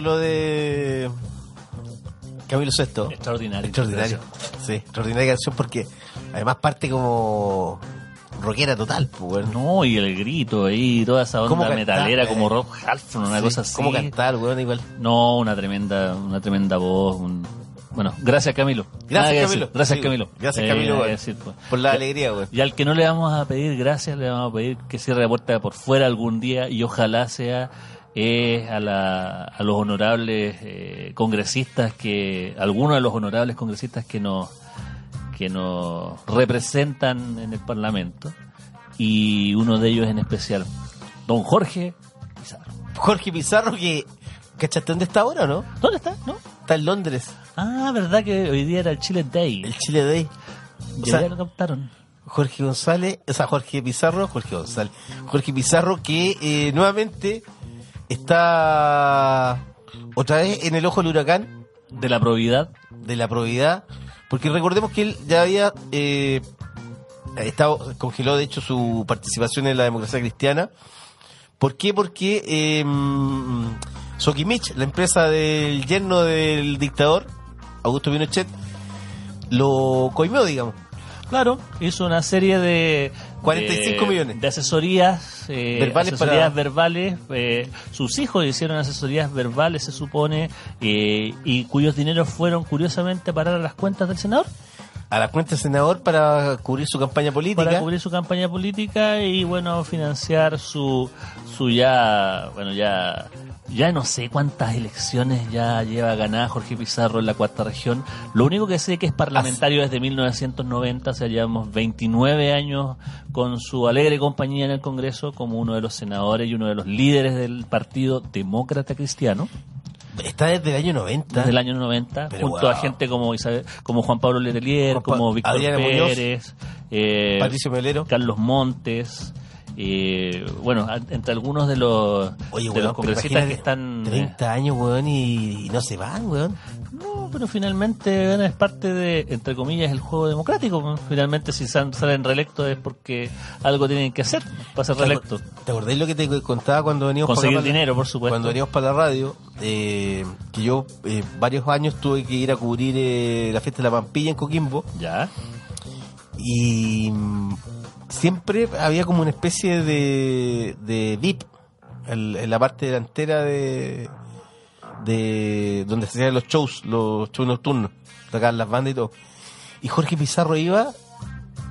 Lo de Camilo Sesto. Extraordinario. Extraordinario. Sí, extraordinaria canción porque además parte como rockera total, pues. No, y el grito ahí, toda esa ¿Cómo onda cantar? metalera Eh, como Rob Halford, una Sí, cosa así. ¿Cómo cantar, weón? Igual. No, una tremenda, una tremenda voz. un- Bueno, gracias Camilo. Gracias. Camilo. Gracias Sí, Camilo. Gracias, Eh, Camilo, pues. Por la Ya- alegría, weón. Y al que no le vamos a pedir gracias, le vamos a pedir que cierre la puerta por fuera algún día y ojalá sea eh, a, la- a los honorables eh, congresistas que, algunos de los honorables congresistas que nos, que nos representan en el Parlamento y uno de ellos en especial, don Jorge Pizarro. Jorge Pizarro que... ¿Cachaste dónde está ahora o no? ¿Dónde está? ¿No? Está en Londres, Ah, verdad que hoy día era el Chile Day. el Chile Day. O Y sea, ya lo captaron. Jorge González, o sea, Jorge Pizarro, Jorge González, Jorge Pizarro que eh, nuevamente está otra vez en el ojo del huracán De la probidad. de la probidad, porque recordemos que él ya había eh, estado, congeló de hecho su participación en la democracia cristiana. ¿Por qué? Porque eh, Sokimich, la empresa del yerno del dictador, Augusto Pinochet, lo coimió, digamos. Claro, hizo una serie de 45 de- millones. de asesorías, eh, Verbales asesorías para- verbales. eh, sus hijos hicieron asesorías verbales, se supone, eh, y cuyos dineros fueron curiosamente a parar a las cuentas del senador A la cuenta del senador para cubrir su campaña política. para cubrir su campaña política y bueno financiar su su ya bueno ya ya no sé cuántas elecciones ya lleva ganada Jorge Pizarro en la cuarta región. Lo único que sé que es parlamentario desde 1990, o sea, llevamos 29 años con su alegre compañía en el Congreso como uno de los senadores y uno de los líderes del Partido Demócrata Cristiano Está desde el año 90. desde el año 90, Pero junto a gente como Isabel, como Juan Pablo Letelier, Juan Pa- como Víctor Muñoz, Pérez, eh, Patricio Melero. Carlos Montes, eh, bueno, entre algunos de los, Oye, de weón, los que están... eh, 30 años, weón, y, y no se van, weón. no, pero finalmente es parte de, entre comillas, el juego democrático. Finalmente si sal- salen reelectos es porque algo tienen que hacer para ser reelectos. ¿Te acordás lo que te contaba cuando veníamos Conseguir para la- dinero, por supuesto. Cuando veníamos para la radio, eh, que yo eh, varios años tuve que ir a cubrir eh, la fiesta de la Pampilla en Coquimbo Ya, y siempre había como una especie de, de VIP en, la parte delantera de, de donde se hacían los shows, los shows nocturnos, sacaban las bandas y todo. Y Jorge Pizarro iba,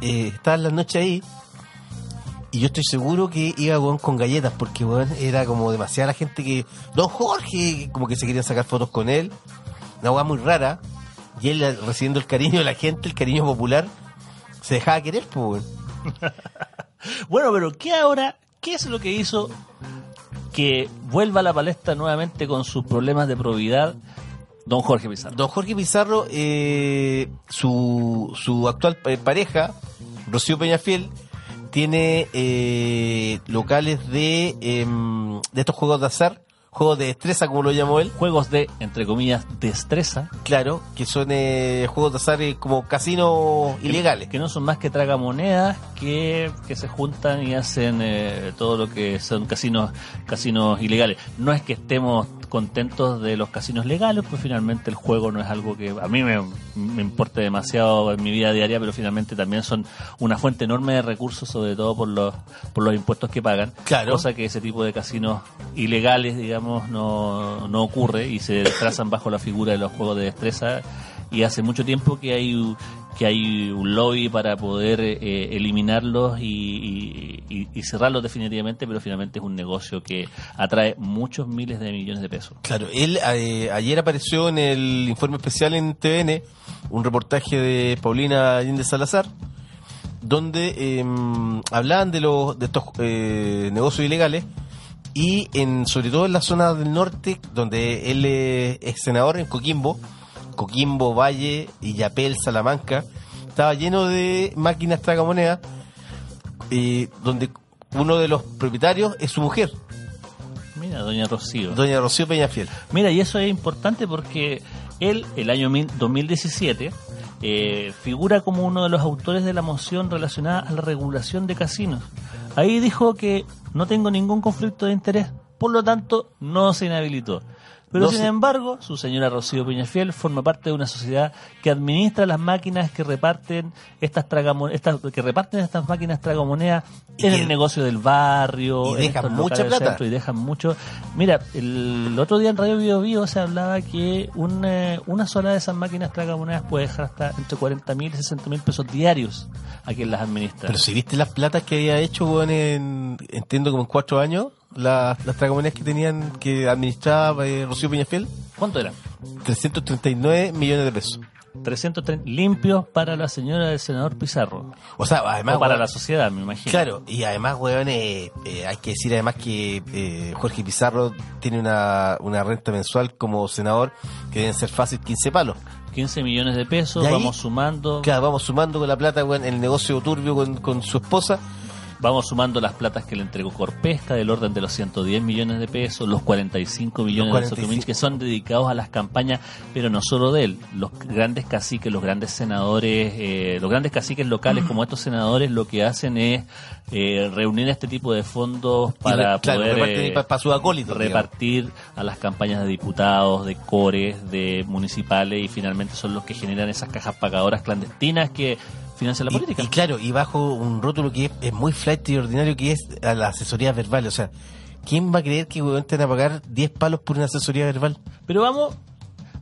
eh, estaba en las noches ahí, y yo estoy seguro que iba weón, con galletas, porque weón, era como demasiada la gente que. Don Jorge, como que se querían sacar fotos con él. Una weá muy rara. Y él recibiendo el cariño de la gente, el cariño popular, se dejaba querer, pues weón. Bueno, pero ¿qué ahora? ¿Qué es lo que hizo que vuelva a la palestra nuevamente con sus problemas de probidad don Jorge Pizarro? Don Jorge Pizarro, eh, su, su actual eh, pareja, Rocío Peñafiel, tiene eh, locales de, em, de estos juegos de azar, juegos de destreza, como lo llamó él. Juegos de, entre comillas, destreza, Claro, que son eh, juegos de azar eh, como casinos ilegales. que no son más que tragamonedas que, que se juntan y hacen eh, todo lo que son casinos, casinos ilegales. No es que estemos contentos de los casinos legales, pues finalmente el juego no es algo que a mí me, me importe demasiado en mi vida diaria, pero finalmente también son una fuente enorme de recursos, sobre todo por los, por los impuestos que pagan. Claro. Cosa que ese tipo de casinos ilegales, digamos, no, no ocurre y se trazan bajo la figura de los juegos de destreza y hace mucho tiempo que hay que hay un lobby para poder eh, eliminarlos y, cerrarlos definitivamente, pero finalmente es un negocio que atrae muchos miles de millones de pesos. Claro, él eh, ayer apareció en el informe especial en TVN, un reportaje de Paulina Allende Salazar, donde eh, hablaban de los de estos eh, negocios ilegales y en sobre todo en la zona del norte, donde él es senador en Coquimbo, Coquimbo, Valle, Illapel, Salamanca, estaba lleno de máquinas tragamonedas, eh, donde uno de los propietarios es su mujer, Mira, doña Rocío. doña Rocío Peñafiel. Mira, y eso es importante porque él, el año mil- 2017, eh, figura como uno de los autores de la moción relacionada a la regulación de casinos. Ahí dijo que no tengo ningún conflicto de interés, por lo tanto, no se inhabilitó. Pero No sin se- embargo, su señora Rocío Peñafiel forma parte de una sociedad que administra las máquinas que reparten estas tragamo- estas que reparten estas máquinas tragamonedas en el negocio del barrio, y en dejan mucha plata. centro y dejan mucho. Mira, el otro día en Radio Bio Bio se hablaba que un, eh, una sola de esas máquinas tragamonedas puede dejar hasta entre 40 mil y 60 mil pesos diarios a quien las administra. Pero si viste las platas que había hecho, weón, en, entiendo como en cuatro años, las, las tragamonedas que tenían, que administraba eh, Rocío Peñafiel, ¿Cuánto eran? 339 millones de pesos. 330 limpios para la señora del senador Pizarro. O sea, además... o para weón, la sociedad, me imagino. Claro, y además, weón, eh, eh, hay que decir además que eh, Jorge Pizarro tiene una, una renta mensual como senador que deben ser fácil 15 palos. 15 millones de pesos, ahí- vamos sumando. Claro, vamos sumando con la plata, weón, el negocio turbio con, con su esposa. Vamos sumando las platas que le entregó Corpesca del orden de los 110 millones de pesos, los 45 millones Los de 45. Sotomilch que son dedicados a las campañas, pero no solo de él, los grandes caciques, los grandes senadores, eh, los grandes caciques locales como estos senadores lo que hacen es eh, reunir este tipo de fondos para re- claro, poder reparten eh, para, para digamos. repartir a las campañas de diputados, de cores, de municipales y finalmente son los que generan esas cajas pagadoras clandestinas que financia la Y- política. Y, claro, y bajo un rótulo que es, es muy flight y ordinario, que es a la asesoría verbal. O sea, ¿quién va a creer que weón, te van a pagar 10 palos por una asesoría verbal? Pero vamos,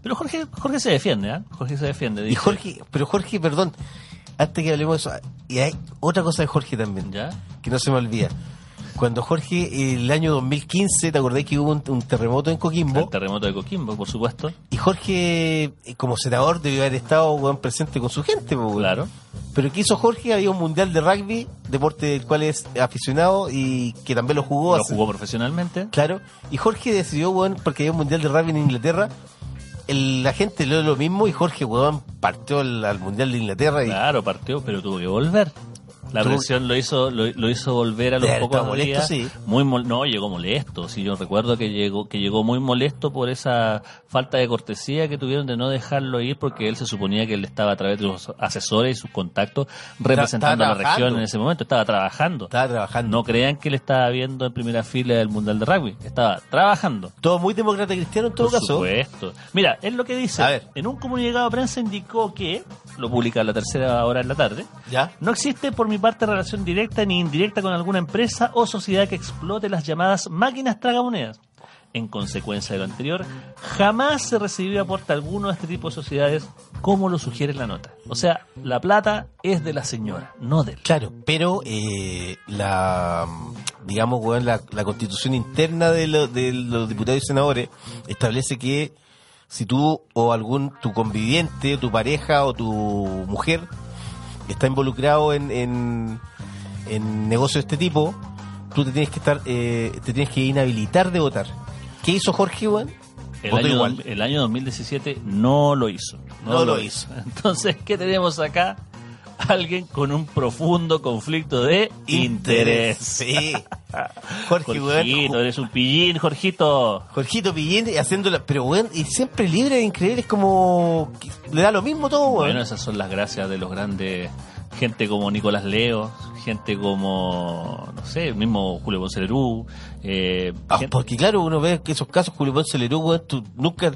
pero Jorge, Jorge se defiende, ¿ah? Jorge se defiende. Y Jorge, pero Jorge, perdón, antes que hablemos de eso, y hay otra cosa de Jorge también, ¿Ya? que no se me olvida. Cuando Jorge, el año 2015, ¿te acordás que hubo un, un terremoto en Coquimbo? El terremoto de Coquimbo, por supuesto. Y Jorge, eh, como senador, debió haber estado weón, presente con su gente, weón. Claro. Pero ¿qué hizo Jorge? Había un mundial de rugby, deporte del cual es aficionado y que también lo jugó. Lo hace- jugó profesionalmente. Claro. Y Jorge decidió, weón, porque había un mundial de rugby en Inglaterra. el- la gente le lo mismo y Jorge, weón, partió al, al mundial de Inglaterra y Claro, partió, pero tuvo que volver. La presión lo hizo lo, lo hizo volver a los haber pocos molesto, días. sí. Muy mol- no, llegó molesto. Sí, yo recuerdo que llegó que llegó muy molesto por esa falta de cortesía que tuvieron de no dejarlo ir porque él se suponía que él estaba a través de los asesores y sus contactos representando a la región en ese momento, estaba trabajando. estaba trabajando. No crean que él estaba viendo en primera fila del Mundial de Rugby, estaba trabajando. Todo muy demócrata cristiano en todo Por caso. supuesto. Mira, es lo que dice. A ver. En un comunicado de prensa indicó que, lo publica a la tercera hora en la tarde, ¿Ya? no existe por mi parte relación directa ni indirecta con alguna empresa o sociedad que explote las llamadas máquinas tragamonedas. En consecuencia de lo anterior, jamás se recibió aporte alguno de este tipo de sociedades como lo sugiere la nota. O sea, la plata es de la señora, no de él. Claro, pero eh, la, digamos, la, la constitución interna de, lo- de los diputados y senadores establece que si tú o algún tu conviviente, tu pareja o tu mujer está involucrado en, en, en negocios de este tipo, tú te tienes que estar, eh, te tienes que inhabilitar de votar. ¿Qué hizo Jorge, weón? El año, igual. el año 2017 no lo hizo. No lo hizo. Entonces, ¿qué tenemos acá? Alguien con un profundo conflicto de interés. Sí. Jorge, weón, Jorgito, eres un pillín, Jorgito. Jorgito Pillín haciéndola, pero weón, y siempre libre de increíble, es como que le da lo mismo todo, weón. Bueno, esas son las gracias de los grandes, gente como Nicolás Leo, gente como, no sé, el mismo Julio Ponce Lerú, eh, Ah, gente- porque claro, uno ve que esos casos, Julio Ponce Lerú, weón, tú nunca,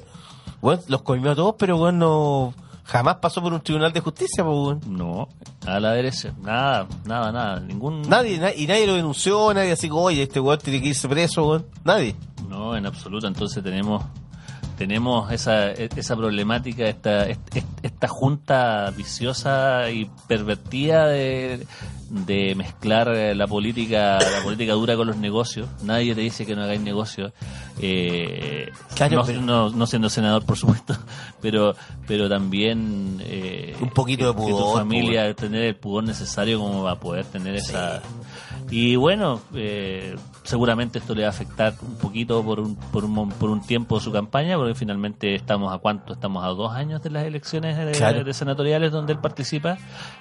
weón, los comió a todos, pero weón, no, jamás pasó por un tribunal de justicia, weón. no, a la derecha, nada, nada, nada, ningún... Nadie, na- y nadie lo denunció, nadie así como, oye, este weón tiene que irse preso, weón. Nadie. No, en absoluto. Entonces tenemos tenemos esa, esa problemática, esta, est- esta junta viciosa y pervertida de, de mezclar eh, la política la política dura con los negocios. Nadie te dice que no hagáis negocios. Eh, Claro, no, pero- no- no siendo senador, por supuesto, pero pero también eh, Un poquito de que- que tu pudor, familia tener el pudor necesario como para poder tener esa y bueno, eh, seguramente esto le va a afectar un poquito por un, por, un, por un tiempo su campaña, porque finalmente estamos a cuánto, estamos a dos años de las elecciones de, Claro. de senatoriales donde él participa.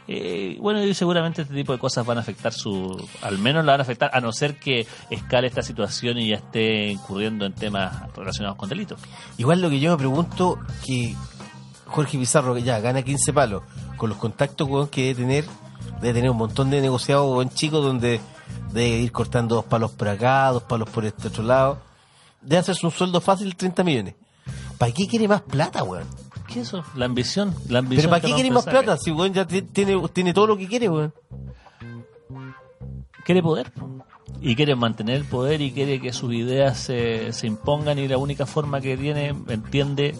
Eh, bueno, y seguramente este tipo de cosas van a afectar su, al menos la van a afectar, a no ser que escale esta situación y ya esté incurriendo en temas relacionados con delitos. Igual lo que yo me pregunto, que Jorge Pizarro, que ya gana 15 palos, con los contactos que debe tener, debe tener un montón de negociados weón, chicos donde debe ir cortando dos palos por acá, dos palos por este otro lado. Debe hacerse un sueldo fácil de 30 millones. ¿Para qué quiere más plata, weón? ¿Qué es eso? La ambición. La ambición ¿Pero para qué quiere más plata? Si weón ya ti- tiene, tiene todo lo que quiere, weón. quiere poder y quiere mantener el poder y quiere que sus ideas se, se impongan y la única forma que tiene entiende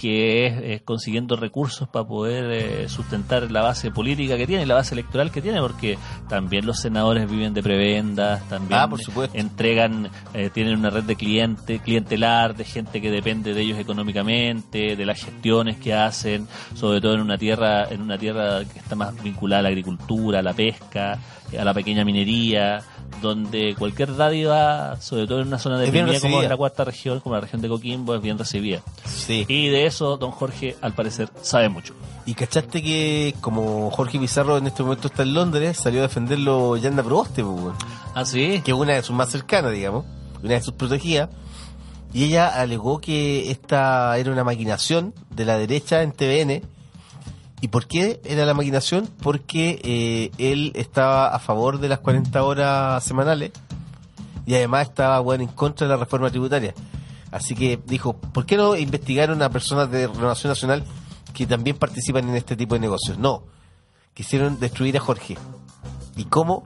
que es, es consiguiendo recursos para poder eh, sustentar la base política que tiene, la base electoral que tiene, porque también los senadores viven de prebendas, también Ah, por supuesto. entregan, eh, tienen una red de cliente, clientelar, de gente que depende de ellos económicamente, de las gestiones que hacen, sobre todo en una tierra, en una tierra que está más vinculada a la agricultura, a la pesca, a la pequeña minería, donde cualquier dádiva, sobre todo en una zona deprimida como es la cuarta región, como la región de Coquimbo, es bien recibida. Sí. Y de eso, don Jorge, al parecer, sabe mucho. Y cachaste que como Jorge Pizarro en este momento está en Londres, salió a defenderlo Yanda Proboste, pues. Ah, sí. que es una de sus más cercanas, digamos, una de sus protegidas, y ella alegó que esta era una maquinación de la derecha en TVN. ¿Y por qué era la maquinación? Porque eh, él estaba a favor de las 40 horas semanales y además estaba bueno, en contra de la reforma tributaria. Así que dijo, ¿por qué no investigaron a personas de Renovación Nacional que también participan en este tipo de negocios? No, quisieron destruir a Jorge. ¿Y cómo?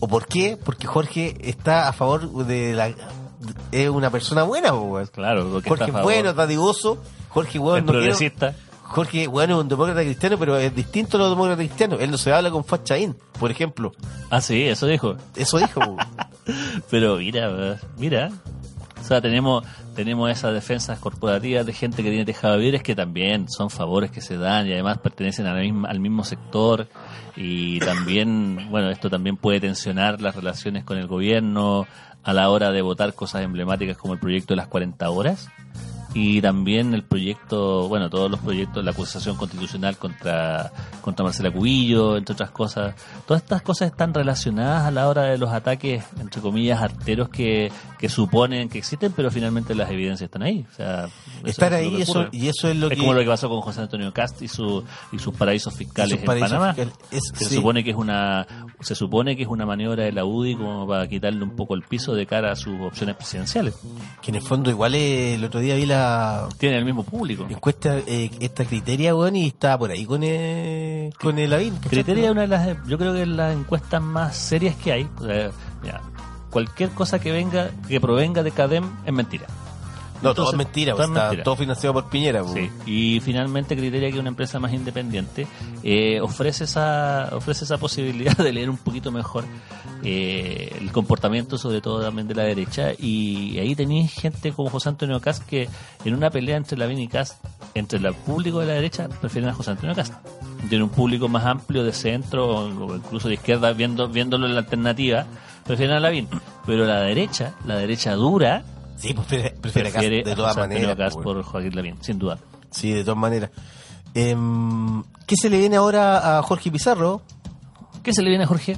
¿O por qué? Porque Jorge está a favor de la... Es una persona buena, weón. Claro, porque Jorge está a es favor. bueno, dadivoso. Jorge, es weón, no quiero-. Jorge, bueno, es un demócrata cristiano, pero es distinto a los demócratas cristianos. Él no se habla con Fachaín, por ejemplo. Ah, sí, eso dijo. Eso dijo. Pero mira, mira. O sea, tenemos, tenemos esas defensas corporativas de gente que tiene tejado de vidrio que también son favores que se dan y además pertenecen a la misma- al mismo sector. Y también, bueno, esto también puede tensionar las relaciones con el gobierno a la hora de votar cosas emblemáticas como el proyecto de las 40 horas. Y también el proyecto, bueno, todos los proyectos, la acusación constitucional contra, contra Marcela Cubillo, entre otras cosas. Todas estas cosas están relacionadas a la hora de los ataques, entre comillas, arteros que, que suponen que existen, pero finalmente las evidencias están ahí. O sea, eso Estar es ahí, que eso, y eso es lo es que... como lo que pasó con José Antonio Cast y, su, y sus paraísos fiscales sus en paraísos Panamá. fiscales. Es- que sí. se supone que es una se supone que es una maniobra de la UDI como para quitarle un poco el piso de cara a sus opciones presidenciales. Que en el fondo igual eh, el otro día vi la Tiene el mismo público. encuesta, eh, esta criteria, weón, y estaba por ahí con, eh, con el Lavín. Criteria es una de las, yo creo que es las encuestas más serias que hay. O sea, mira, cualquier cosa que venga, que provenga de CADEM es mentira. No, todo es Entonces, mentira, todo es está mentira. todo financiado por Piñera. weón. Sí. Y finalmente Criteria, que es una empresa más independiente, eh, ofrece esa ofrece esa posibilidad de leer un poquito mejor eh, el comportamiento, sobre todo también de la derecha. Y ahí tenéis gente como José Antonio Cast que en una pelea entre Lavín y Cast, entre el público de la derecha, prefieren a José Antonio Cast. Tiene un público más amplio de centro o incluso de izquierda, viendo viéndolo en la alternativa, prefieren a Lavín. Pero la derecha, la derecha dura, Sí, pues prefiere, prefiere Cast prefiere de todas maneras. Cast pues, por Joaquín Lavín, sin duda. Sí, de todas maneras. Em, ¿Qué se le viene ahora a Jorge Pizarro? ¿Qué se le viene a Jorge?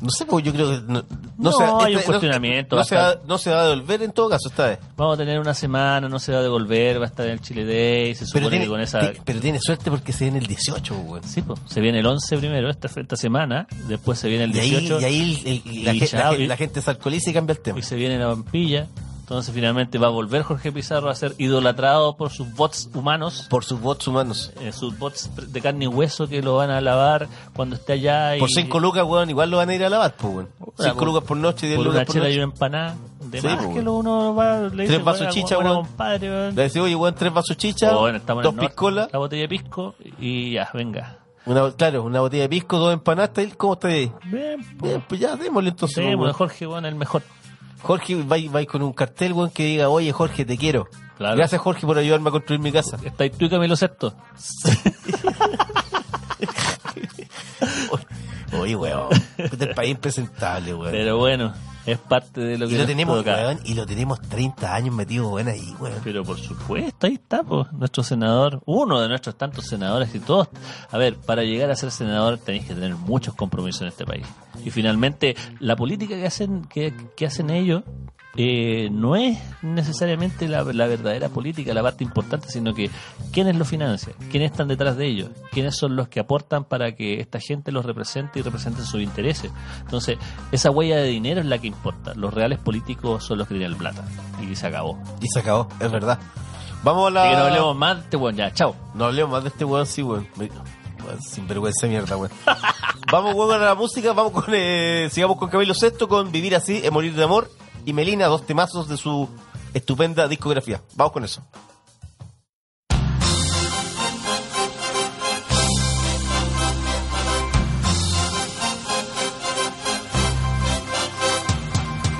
No sé, porque yo creo que... No, No, va- hay un esta- cuestionamiento, No, a se va, no se va a devolver en todo caso esta vez. Vamos a tener una semana, no se va a devolver, va a estar en el Chile Day, se supone Pero tiene, que con esa... ti- pero tiene suerte porque se viene el 18, weón. Sí, pues, se viene el 11 primero, esta, esta semana, después se viene el Y ahí, 18 y ahí el- el- la, y gente, la chao, y- la gente se alcoholiza y cambia el tema. y se viene la vampilla. Entonces finalmente va a volver Jorge Pizarro a ser idolatrado por sus bots humanos, Por sus votos humanos. eh, sus bots de carne y hueso que lo van a lavar cuando esté allá. Y, Por 5 lucas, weón, igual lo van a ir a lavar, pues, weón. 5 por- lucas por noche y 10 por una lucas por chela y noche. una empanada. De Sí, más pues, que weón. lo uno va, le dice, vasos "Buena, chicha, buena, weón". compadre, weón. Le decía, oye, weón, tres vasos chicha, Oh, bueno, dos piscolas, La botella de pisco y ya, venga. una, claro, una botella de pisco, dos empanadas. ¿cómo está ahí? Bien, Bien, pues ya, démosle entonces. Sí, bueno, Jorge, bueno, el mejor. Jorge, vais vais con un cartel, weón, que diga, oye, Jorge, te quiero. Claro. Gracias, Jorge, por ayudarme a construir mi casa. Está ahí tú y Camilo Sexto. Oye, weón, este el país impresentable, weón. Pero bueno, es parte de lo que y lo tenemos, weón, y lo tenemos 30 años metido, weón, ahí, weón. Pero por supuesto, ahí está, pues, nuestro senador, uno de nuestros tantos senadores y todos. A ver, para llegar a ser senador tenéis que tener muchos compromisos en este país. Y finalmente, la política que hacen, que, que hacen ellos eh, no es necesariamente la, la verdadera política, la parte importante, sino que quiénes lo financian, quiénes están detrás de ellos, quiénes son los que aportan para que esta gente los represente y representen sus intereses. Entonces, esa huella de dinero es la que importa. Los reales políticos son los que tienen plata. Y se acabó. Y se acabó, es verdad. Vamos a la... Que no hablemos más de este weón, ya, chao. No hablemos más de este weón, sí, weón. Weón, Sin vergüenza de mierda, weón. vamos, weón, a la música. Vamos con, eh, sigamos con Camilo Sexto, con Vivir así, es morir de amor. Y Melina, dos temazos de su estupenda discografía. Vamos con eso.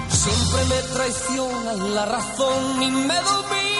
Siempre me traiciona la razón y me domina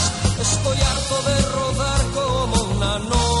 Estoy harto de rodar como una noria.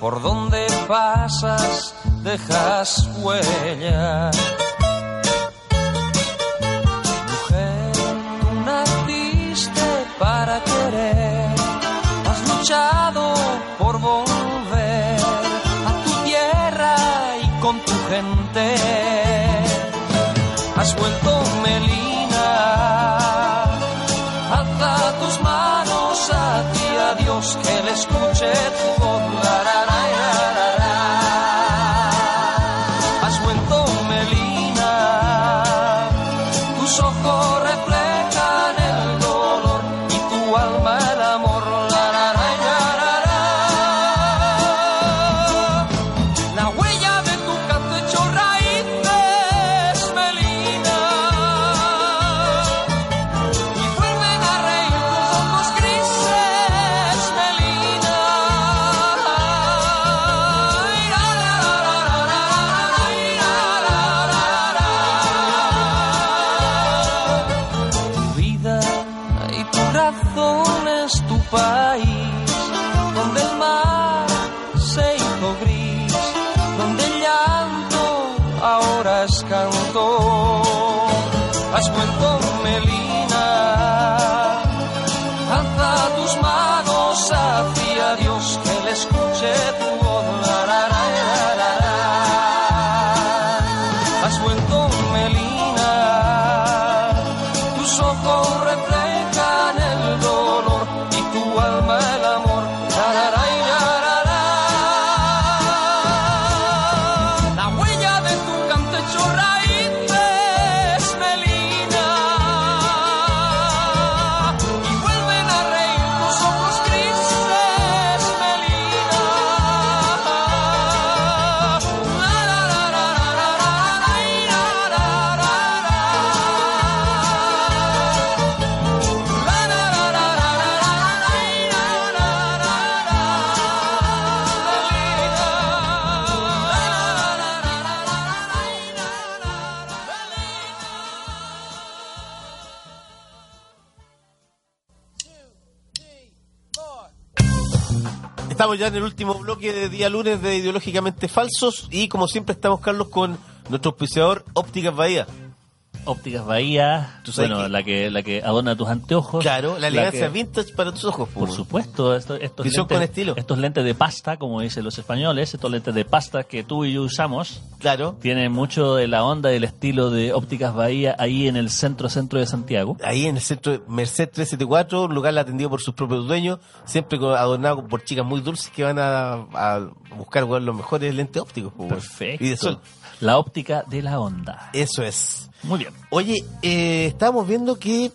Por donde pasas dejas huellas. Estamos ya en el último bloque de día lunes de Ideológicamente Falsos y como siempre estamos, Carlos, con nuestro auspiciador Ópticas Bahía. Ópticas Bahía, Tú sabes bueno, que- la que la que adorna tus anteojos. Claro, la elegancia que- vintage para tus ojos. Por po. supuesto, esto- estos, lentes, con estilo. estos lentes de pasta, como dicen los españoles, estos lentes de pasta que tú y yo usamos, Claro. tienen mucho de la onda del estilo de Ópticas Bahía ahí en el centro centro de Santiago. Ahí en el centro de Merced 374, un lugar atendido por sus propios dueños, siempre adornado por chicas muy dulces que van a, a buscar weón, los mejores lentes ópticos. Perfecto. Y de sol. La óptica de la onda. Eso es. Muy bien. Oye, eh, estábamos viendo que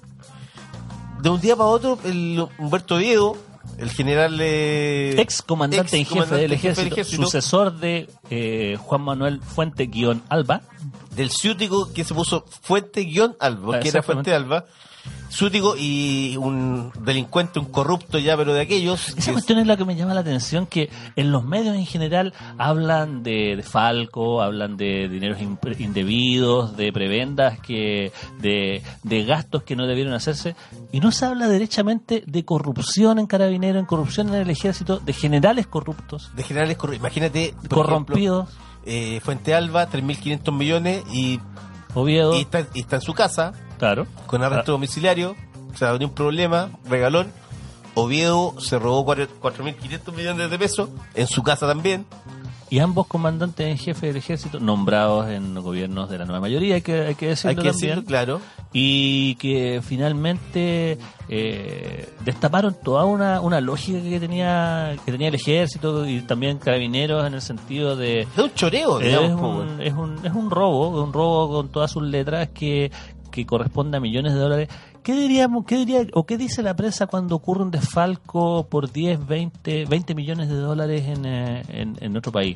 de un día para otro, el Humberto Diego, el general... eh, Ex comandante en jefe del jefe ejército, sucesor de eh, Juan Manuel Fuente guion Alba. del ciútico que se puso Fuente-Alba, porque era. Fuente Alba. Ciútico y un delincuente, un corrupto ya, pero de aquellos. Esa cuestión es la que me llama la atención, que en los medios en general hablan de, de Falco, hablan de dineros in- indebidos, de prebendas, que de, de gastos que no debieron hacerse, y no se habla derechamente de corrupción en Carabinero, en corrupción en el ejército, de generales corruptos, de generales corruptos. Imagínate, corrompidos, ejemplo, eh, Fuente Alba, 3.500 millones y, Oviedo, y está, y está en su casa claro. con arresto domiciliario, o sea, ni un problema, regalón. Oviedo se robó cuatro- 4.500 millones de pesos en su casa también. Y ambos comandantes en jefe del ejército, nombrados en gobiernos de la nueva mayoría, hay que, hay que decirlo Hay que también. decirlo claro. y que finalmente eh, destaparon toda una, una lógica que tenía que tenía el ejército y también carabineros en el sentido de Es un choreo, es digamos. po, un, weón. es un es un robo un robo con todas sus letras que que corresponde a millones de dólares ¿Qué diríamos, qué diría, o qué dice la prensa cuando ocurre un desfalco por 10, 20, 20 millones de dólares en, eh, en, en nuestro país?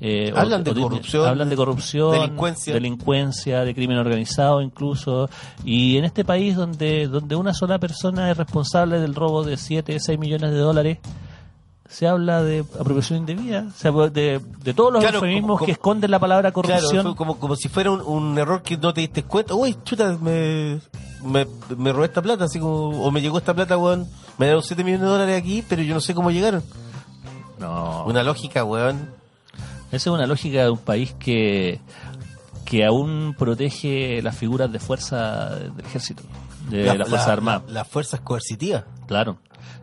Eh, o- Hablan de o corrupción, hablan de corrupción, delincuencia. delincuencia, de crimen organizado incluso. Y en este país donde, donde una sola persona es responsable del robo de 7, 6 millones de dólares, se habla de apropiación indebida, se habla de, de todos los Claro, eufemismos como- como- que esconden la palabra corrupción. como, como si fuera un, un error que no te diste cuenta. Uy, chuta, me, me, me robé esta plata, así como, o me llegó esta plata, weón. Me dieron 7 millones de dólares aquí, pero yo no sé cómo llegaron. No, Una lógica, weón. esa es una lógica de un país que, que aún protege las figuras de fuerza del ejército, de la, Fuerza Armada. la- las fuerzas coercitivas. Claro,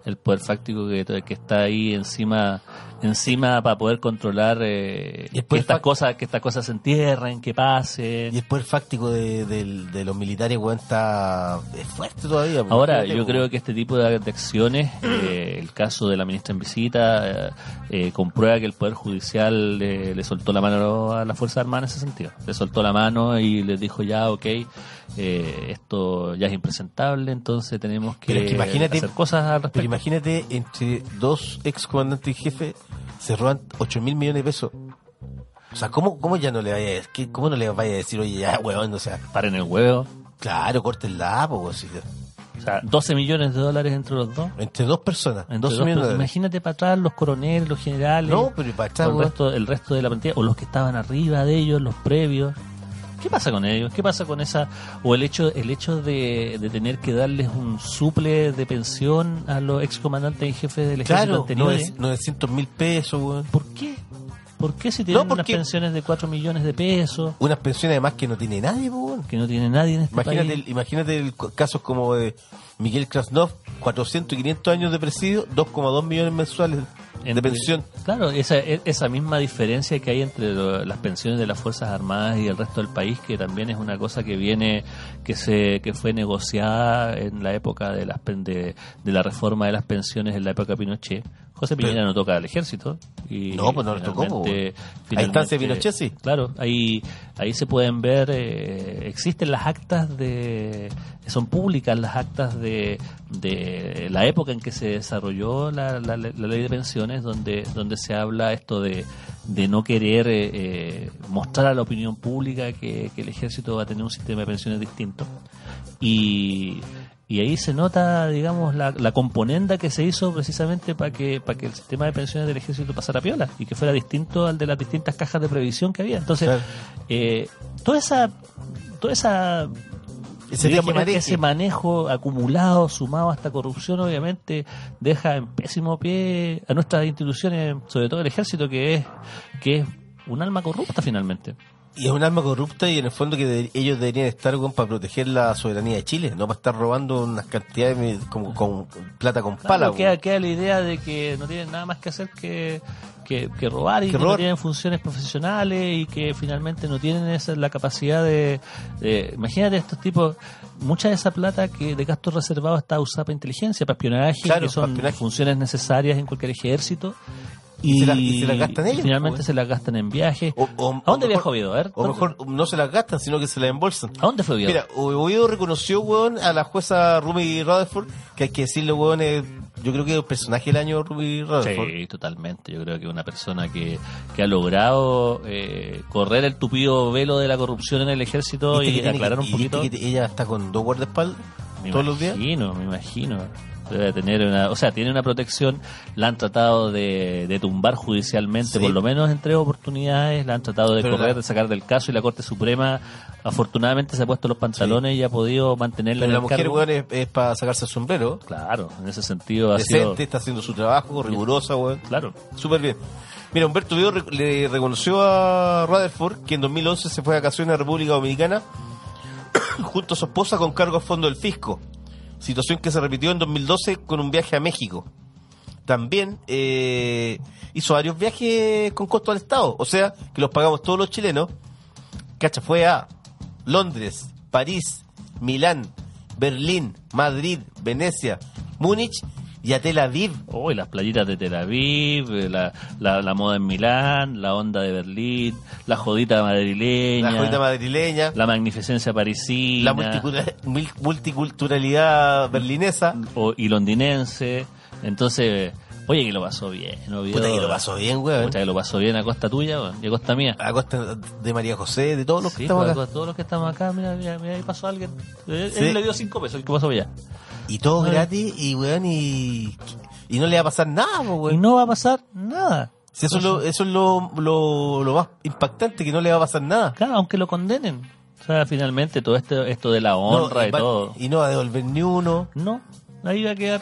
el poder fáctico que, que está ahí encima encima para poder controlar eh, que estas cosas que estas cosas se entierren, que pasen. Y el poder fáctico de, de los militares, weón, está es fuerte todavía. pues, Ahora, yo weón. creo que este tipo de, de acciones, eh, el caso de la ministra en visita, eh, eh, comprueba que el Poder Judicial le, le soltó la mano a la Fuerza Armada en ese sentido. Le soltó la mano y les dijo ya, ok, eh, esto ya es impresentable, entonces tenemos que, Pero es que imagínate- hacer cosas al Pero respecto. imagínate, entre dos ex comandantes y jefes se roban 8 mil millones de pesos. O sea, ¿cómo, cómo ya no le vaya a decir, cómo no le vaya a decir, oye, ya, weón, o sea, Paren el huevo. claro, córtenla, weón, si- O sea, 12 millones de dólares entre los dos. entre dos personas, Entre dos dos millones de personas. Imagínate para atrás los coroneles, los generales. No, pero para atrás, el, resto, el resto de la plantilla, o los que estaban arriba de ellos, los previos. ¿Qué pasa con ellos? ¿Qué pasa con esa o el hecho el hecho de, de tener que darles un suple de pensión a los excomandantes y jefes del ejército Claro, anteriores? 900 mil pesos, weón. ¿Por qué? ¿Por qué si tienen No, unas pensiones de 4 millones de pesos Unas pensiones además que no tiene nadie, weón. que no tiene nadie en este Imagínate, país? el- imagínate el casos como de Miguel Krasnov, 400 y 500 años de presidio, 2,2 millones mensuales de Entre- pensión. Claro, esa, e- esa misma diferencia que hay entre lo- las pensiones de las Fuerzas Armadas y el resto del país, que también es una cosa que viene, que se que fue negociada en la época de, las, de la reforma de las pensiones en la época de Pinochet. José Piñera Pero- no toca al ejército. Y No, pues no le tocó, pues, A instancia de Pinochet, sí. Claro, ahí, ahí se pueden ver, eh, existen las actas de, son públicas las actas de, de la época en que se desarrolló la, la- la ley de pensiones, donde, donde se habla esto de, de no querer eh, eh, mostrar a la opinión pública que, que el ejército va a tener un sistema de pensiones distinto. Y, y ahí se nota, digamos, la, la componenda que se hizo precisamente para que, para que el sistema de pensiones del ejército pasara piola y que fuera distinto al de las distintas cajas de previsión que había. Entonces, Claro. eh, toda esa, toda esa Ese ese manejo acumulado, sumado a esta corrupción, obviamente deja en pésimo pie a nuestras instituciones, sobre todo el ejército, que es, que es un alma corrupta finalmente. Y es un arma corrupta y en el fondo que de- ellos deberían estar weón, para proteger la soberanía de Chile, no para estar robando unas cantidades de- como con plata con pala. Claro, queda, queda la idea de que no tienen nada más que hacer que, que, que robar y Que que, no robar. tienen funciones profesionales y que finalmente no tienen esa, la capacidad de, de- Imagínate estos tipos, mucha de esa plata que de gastos reservados está usada para inteligencia, para espionaje, Claro, que son espionaje. funciones necesarias en cualquier ejército. Y se la- y se las gastan ellos, Finalmente pues. se las gastan en viajes. ¿A dónde viajó Oviedo? A ver, O ¿dónde- mejor no se las gastan, sino que se las embolsan. ¿A dónde fue Oviedo? Mira, Oviedo reconoció, weón, a la jueza Rumi Rutherford, que hay que decirle, weón, es- yo creo que es el personaje del año Rumi Rutherford. Sí, totalmente. Yo creo que una persona que, que ha logrado eh, correr el tupido velo de la corrupción en el ejército ¿Viste y aclarar que- un y poquito. que ella está con dos guardaespaldas Me todos los días. imagino, me imagino. Debe tener una, o sea, tiene una protección, la han tratado de, de tumbar judicialmente, Sí. por lo menos en tres oportunidades, la han tratado de Pero correr, la- de sacar del caso y la Corte Suprema afortunadamente se ha puesto los pantalones y ha podido mantenerla Pero en la el mujer, weón, es, es para sacarse el sombrero. Claro, en ese sentido ha Decente, sido... está haciendo su trabajo, rigurosa, weón. Claro. Súper bien. Mira, Humberto Oviedo re- le reconoció a Rutherford que en 2011 se fue de vacaciones a República Dominicana junto a su esposa con cargo a fondo del fisco. Situación que se repitió en 2012 con un viaje a México. También eh, hizo varios viajes con costo al Estado, o sea, que los pagamos todos los chilenos. Cacha, fue a Londres, París, Milán, Berlín, Madrid, Venecia, Múnich y a Tel Aviv. Uy, las playitas de Tel Aviv, eh, la, la, la moda en Milán, la onda de Berlín, la jodita madrileña, La jodita madrileña, la magnificencia parisina la multicultura- mul- multiculturalidad berlinesa. o- y londinense. Entonces, oye, que lo pasó bien. Oviedo. Puta que lo pasó bien, weón. Puta que lo pasó bien a costa tuya weón, y a costa mía. A costa de María José, de todos los que estamos pues, acá. a todos los que estamos acá, mira, mira, mira, ahí pasó alguien. Él, Sí. él le dio cinco pesos, el que pasó allá. Y todo Ay. gratis, y weón, y, y no le va a pasar nada, po, Y weón. no va a pasar nada. Si eso es, lo, eso es lo, lo, lo más impactante, que no le va a pasar nada. Claro, aunque lo condenen. O sea, finalmente todo esto, esto de la honra No, y va- todo. Y no va a devolver ni uno. No, ahí va a quedar.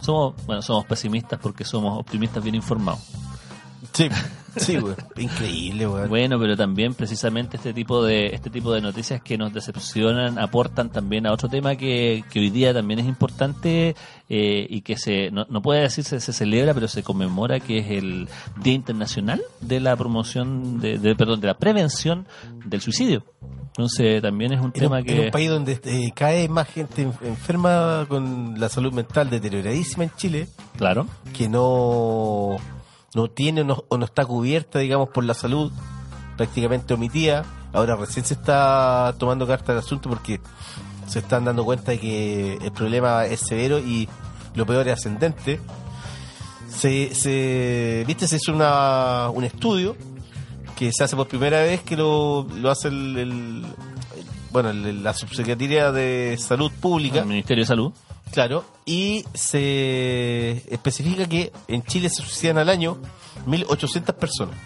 Somos, bueno, somos pesimistas porque somos optimistas bien informados. Sí, sí, weón. Increíble, weón. Bueno, pero también precisamente este tipo de este tipo de noticias que nos decepcionan aportan también a otro tema que, que hoy día también es importante eh, y que se no, no puede decirse se celebra, pero se conmemora que es el Día Internacional de la promoción de, de- perdón de la prevención del suicidio. Entonces también es un En tema un, que en un país donde eh, cae más gente en- enferma con la salud mental deterioradísima en Chile, claro que no, no tiene o no, o no está cubierta, digamos, por la salud, prácticamente omitida. Ahora recién se está tomando carta del asunto porque se están dando cuenta de que el problema es severo y lo peor es ascendente. Se, se, ¿viste? Se hizo una, un estudio que se hace por primera vez que lo, lo hace el, el- bueno, la subsecretaría de salud pública el Ministerio de Salud Claro, y se especifica que en Chile se suicidan al año 1.800 personas.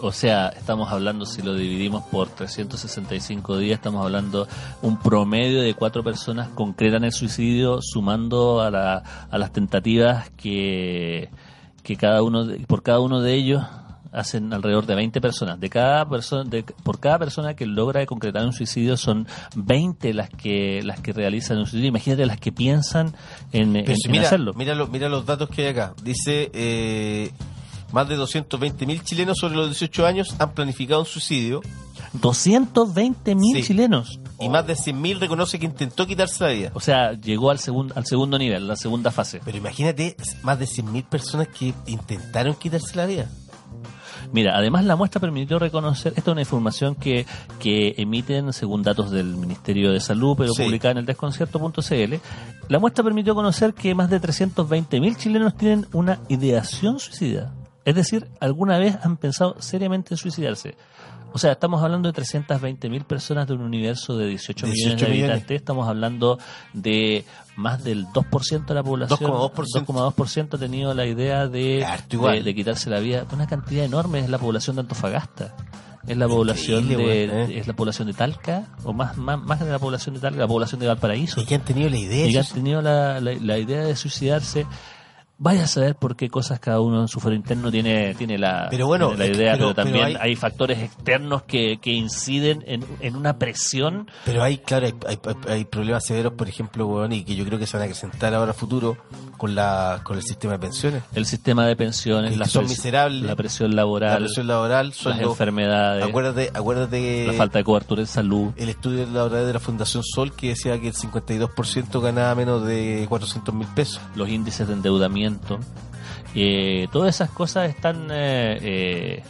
O sea, estamos hablando, si lo dividimos por 365 días, estamos hablando un promedio de cuatro personas concretan el suicidio, sumando a, la, a las tentativas que, que cada uno, por cada uno de ellos hacen alrededor de 20 personas. De cada persona, de- por cada persona que logra concretar un suicidio son 20 las que las que realizan un suicidio. Imagínate las que piensan en, en- mira, hacerlo. mira, lo- mira los datos que hay acá. Dice, eh, más de 220.000 chilenos sobre los 18 años han planificado un suicidio 220 mil Sí. chilenos. y más de 100.000 reconoce que intentó quitarse la vida. O sea, llegó al, segundo al segundo nivel, la segunda fase. Pero imagínate, más de 100.000 personas que intentaron quitarse la vida. Mira, además la muestra permitió reconocer, esta es una información que, que emiten según datos del Ministerio de Salud, pero Sí. publicada en el desconcierto.cl, la muestra permitió conocer que más de 320 mil chilenos tienen una ideación suicida. Es decir, alguna vez han pensado seriamente en suicidarse. O sea, estamos hablando de 320 mil personas de un universo de 18, millones 18 de millones. habitantes. Estamos hablando de más del 2% de la población. 2,2%. 2,2% ha tenido la idea de, de, de quitarse la vida. Una cantidad enorme es la población de Antofagasta. Es la población de, ¿eh? es la población de Talca, o más, más, más de la población de Talca, la población de Valparaíso. Y que han tenido la idea. y que han tenido la, la, la idea de suicidarse. Vaya a saber por qué cosas cada uno en su foro interno tiene, tiene la, Pero bueno, tiene la es que- idea, pero- pero, también pero hay- hay... factores externos que, que inciden en, en una presión. Pero hay, claro, hay, hay- hay problemas severos, por ejemplo, y que yo creo que se van a acrecentar ahora a futuro con la con el sistema de pensiones. El sistema de pensiones, Que la, son miserables. la presión La laboral, presión laboral, las enfermedades, Acuérdate, acuérdate la falta de cobertura en salud. el estudio laboral de la Fundación Sol que decía que el 52% ganaba menos de 400 mil pesos. los índices de endeudamiento, eh, todas esas cosas están... eh, eh,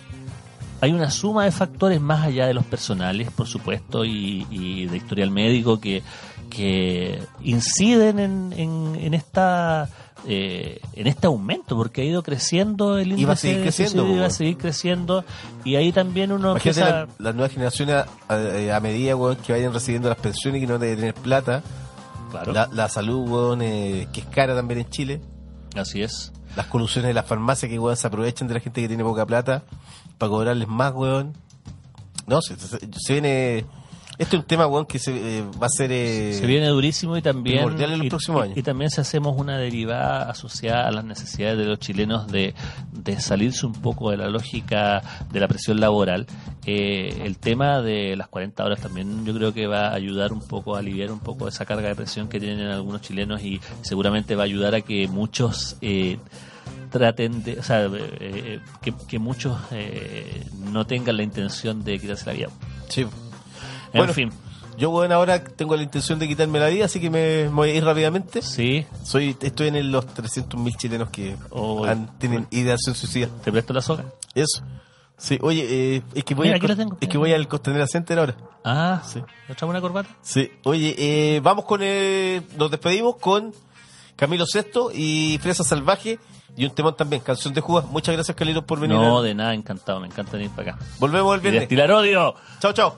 hay una suma de factores más allá de los personales, por supuesto, y, y de historial médico que, que inciden en, en, en esta... eh, en este aumento, porque ha ido creciendo el índice va a seguir creciendo, va a pues. seguir creciendo, y ahí también uno Imagínate empieza... la- las nuevas generaciones a, a- a medida weón, que vayan recibiendo las pensiones y que no deben tener plata. Claro, La, la salud, weón, eh, que es cara también en Chile. Así es. Las colusiones de las farmacias que weón, se aprovechan de la gente que tiene poca plata para cobrarles más, weón. No, se, se- viene... Este es un tema, weón, que se, eh, va a ser... eh, Se viene durísimo y también en los y, próximos años. y también si hacemos una derivada asociada a las necesidades de los chilenos de, de salirse un poco de la lógica de la presión laboral, eh, el tema de las 40 horas también yo creo que va a ayudar un poco a aliviar un poco esa carga de presión que tienen algunos chilenos y seguramente va a ayudar a que muchos eh, traten de, o sea, eh, eh, que, que muchos eh, no tengan la intención de quitarse la vida. Sí. En Bueno, fin, Yo, weón, ahora tengo la intención de quitarme la vida, así que me, me voy a ir rápidamente. sí, Soy, estoy en el- los 300.000 chilenos que Oh, han- tienen ideación suicida. te presto la soga. Eso. Sí, oye, eh, es que voy Mira, al aquí tengo. es que voy al Costanera Center ahora. Ah, Sí. ¿nos traemos una corbata? Sí. Oye, eh, vamos con eh, nos despedimos con Camilo Sesto y Fresa Salvaje y un temón también, Canción de Judas. Muchas gracias, Carlitos, por venir. No, de nada, encantado, me encanta venir para acá. Volvemos el Y viernes. destilar odio. Chao, chao.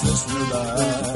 Quieres desnudar al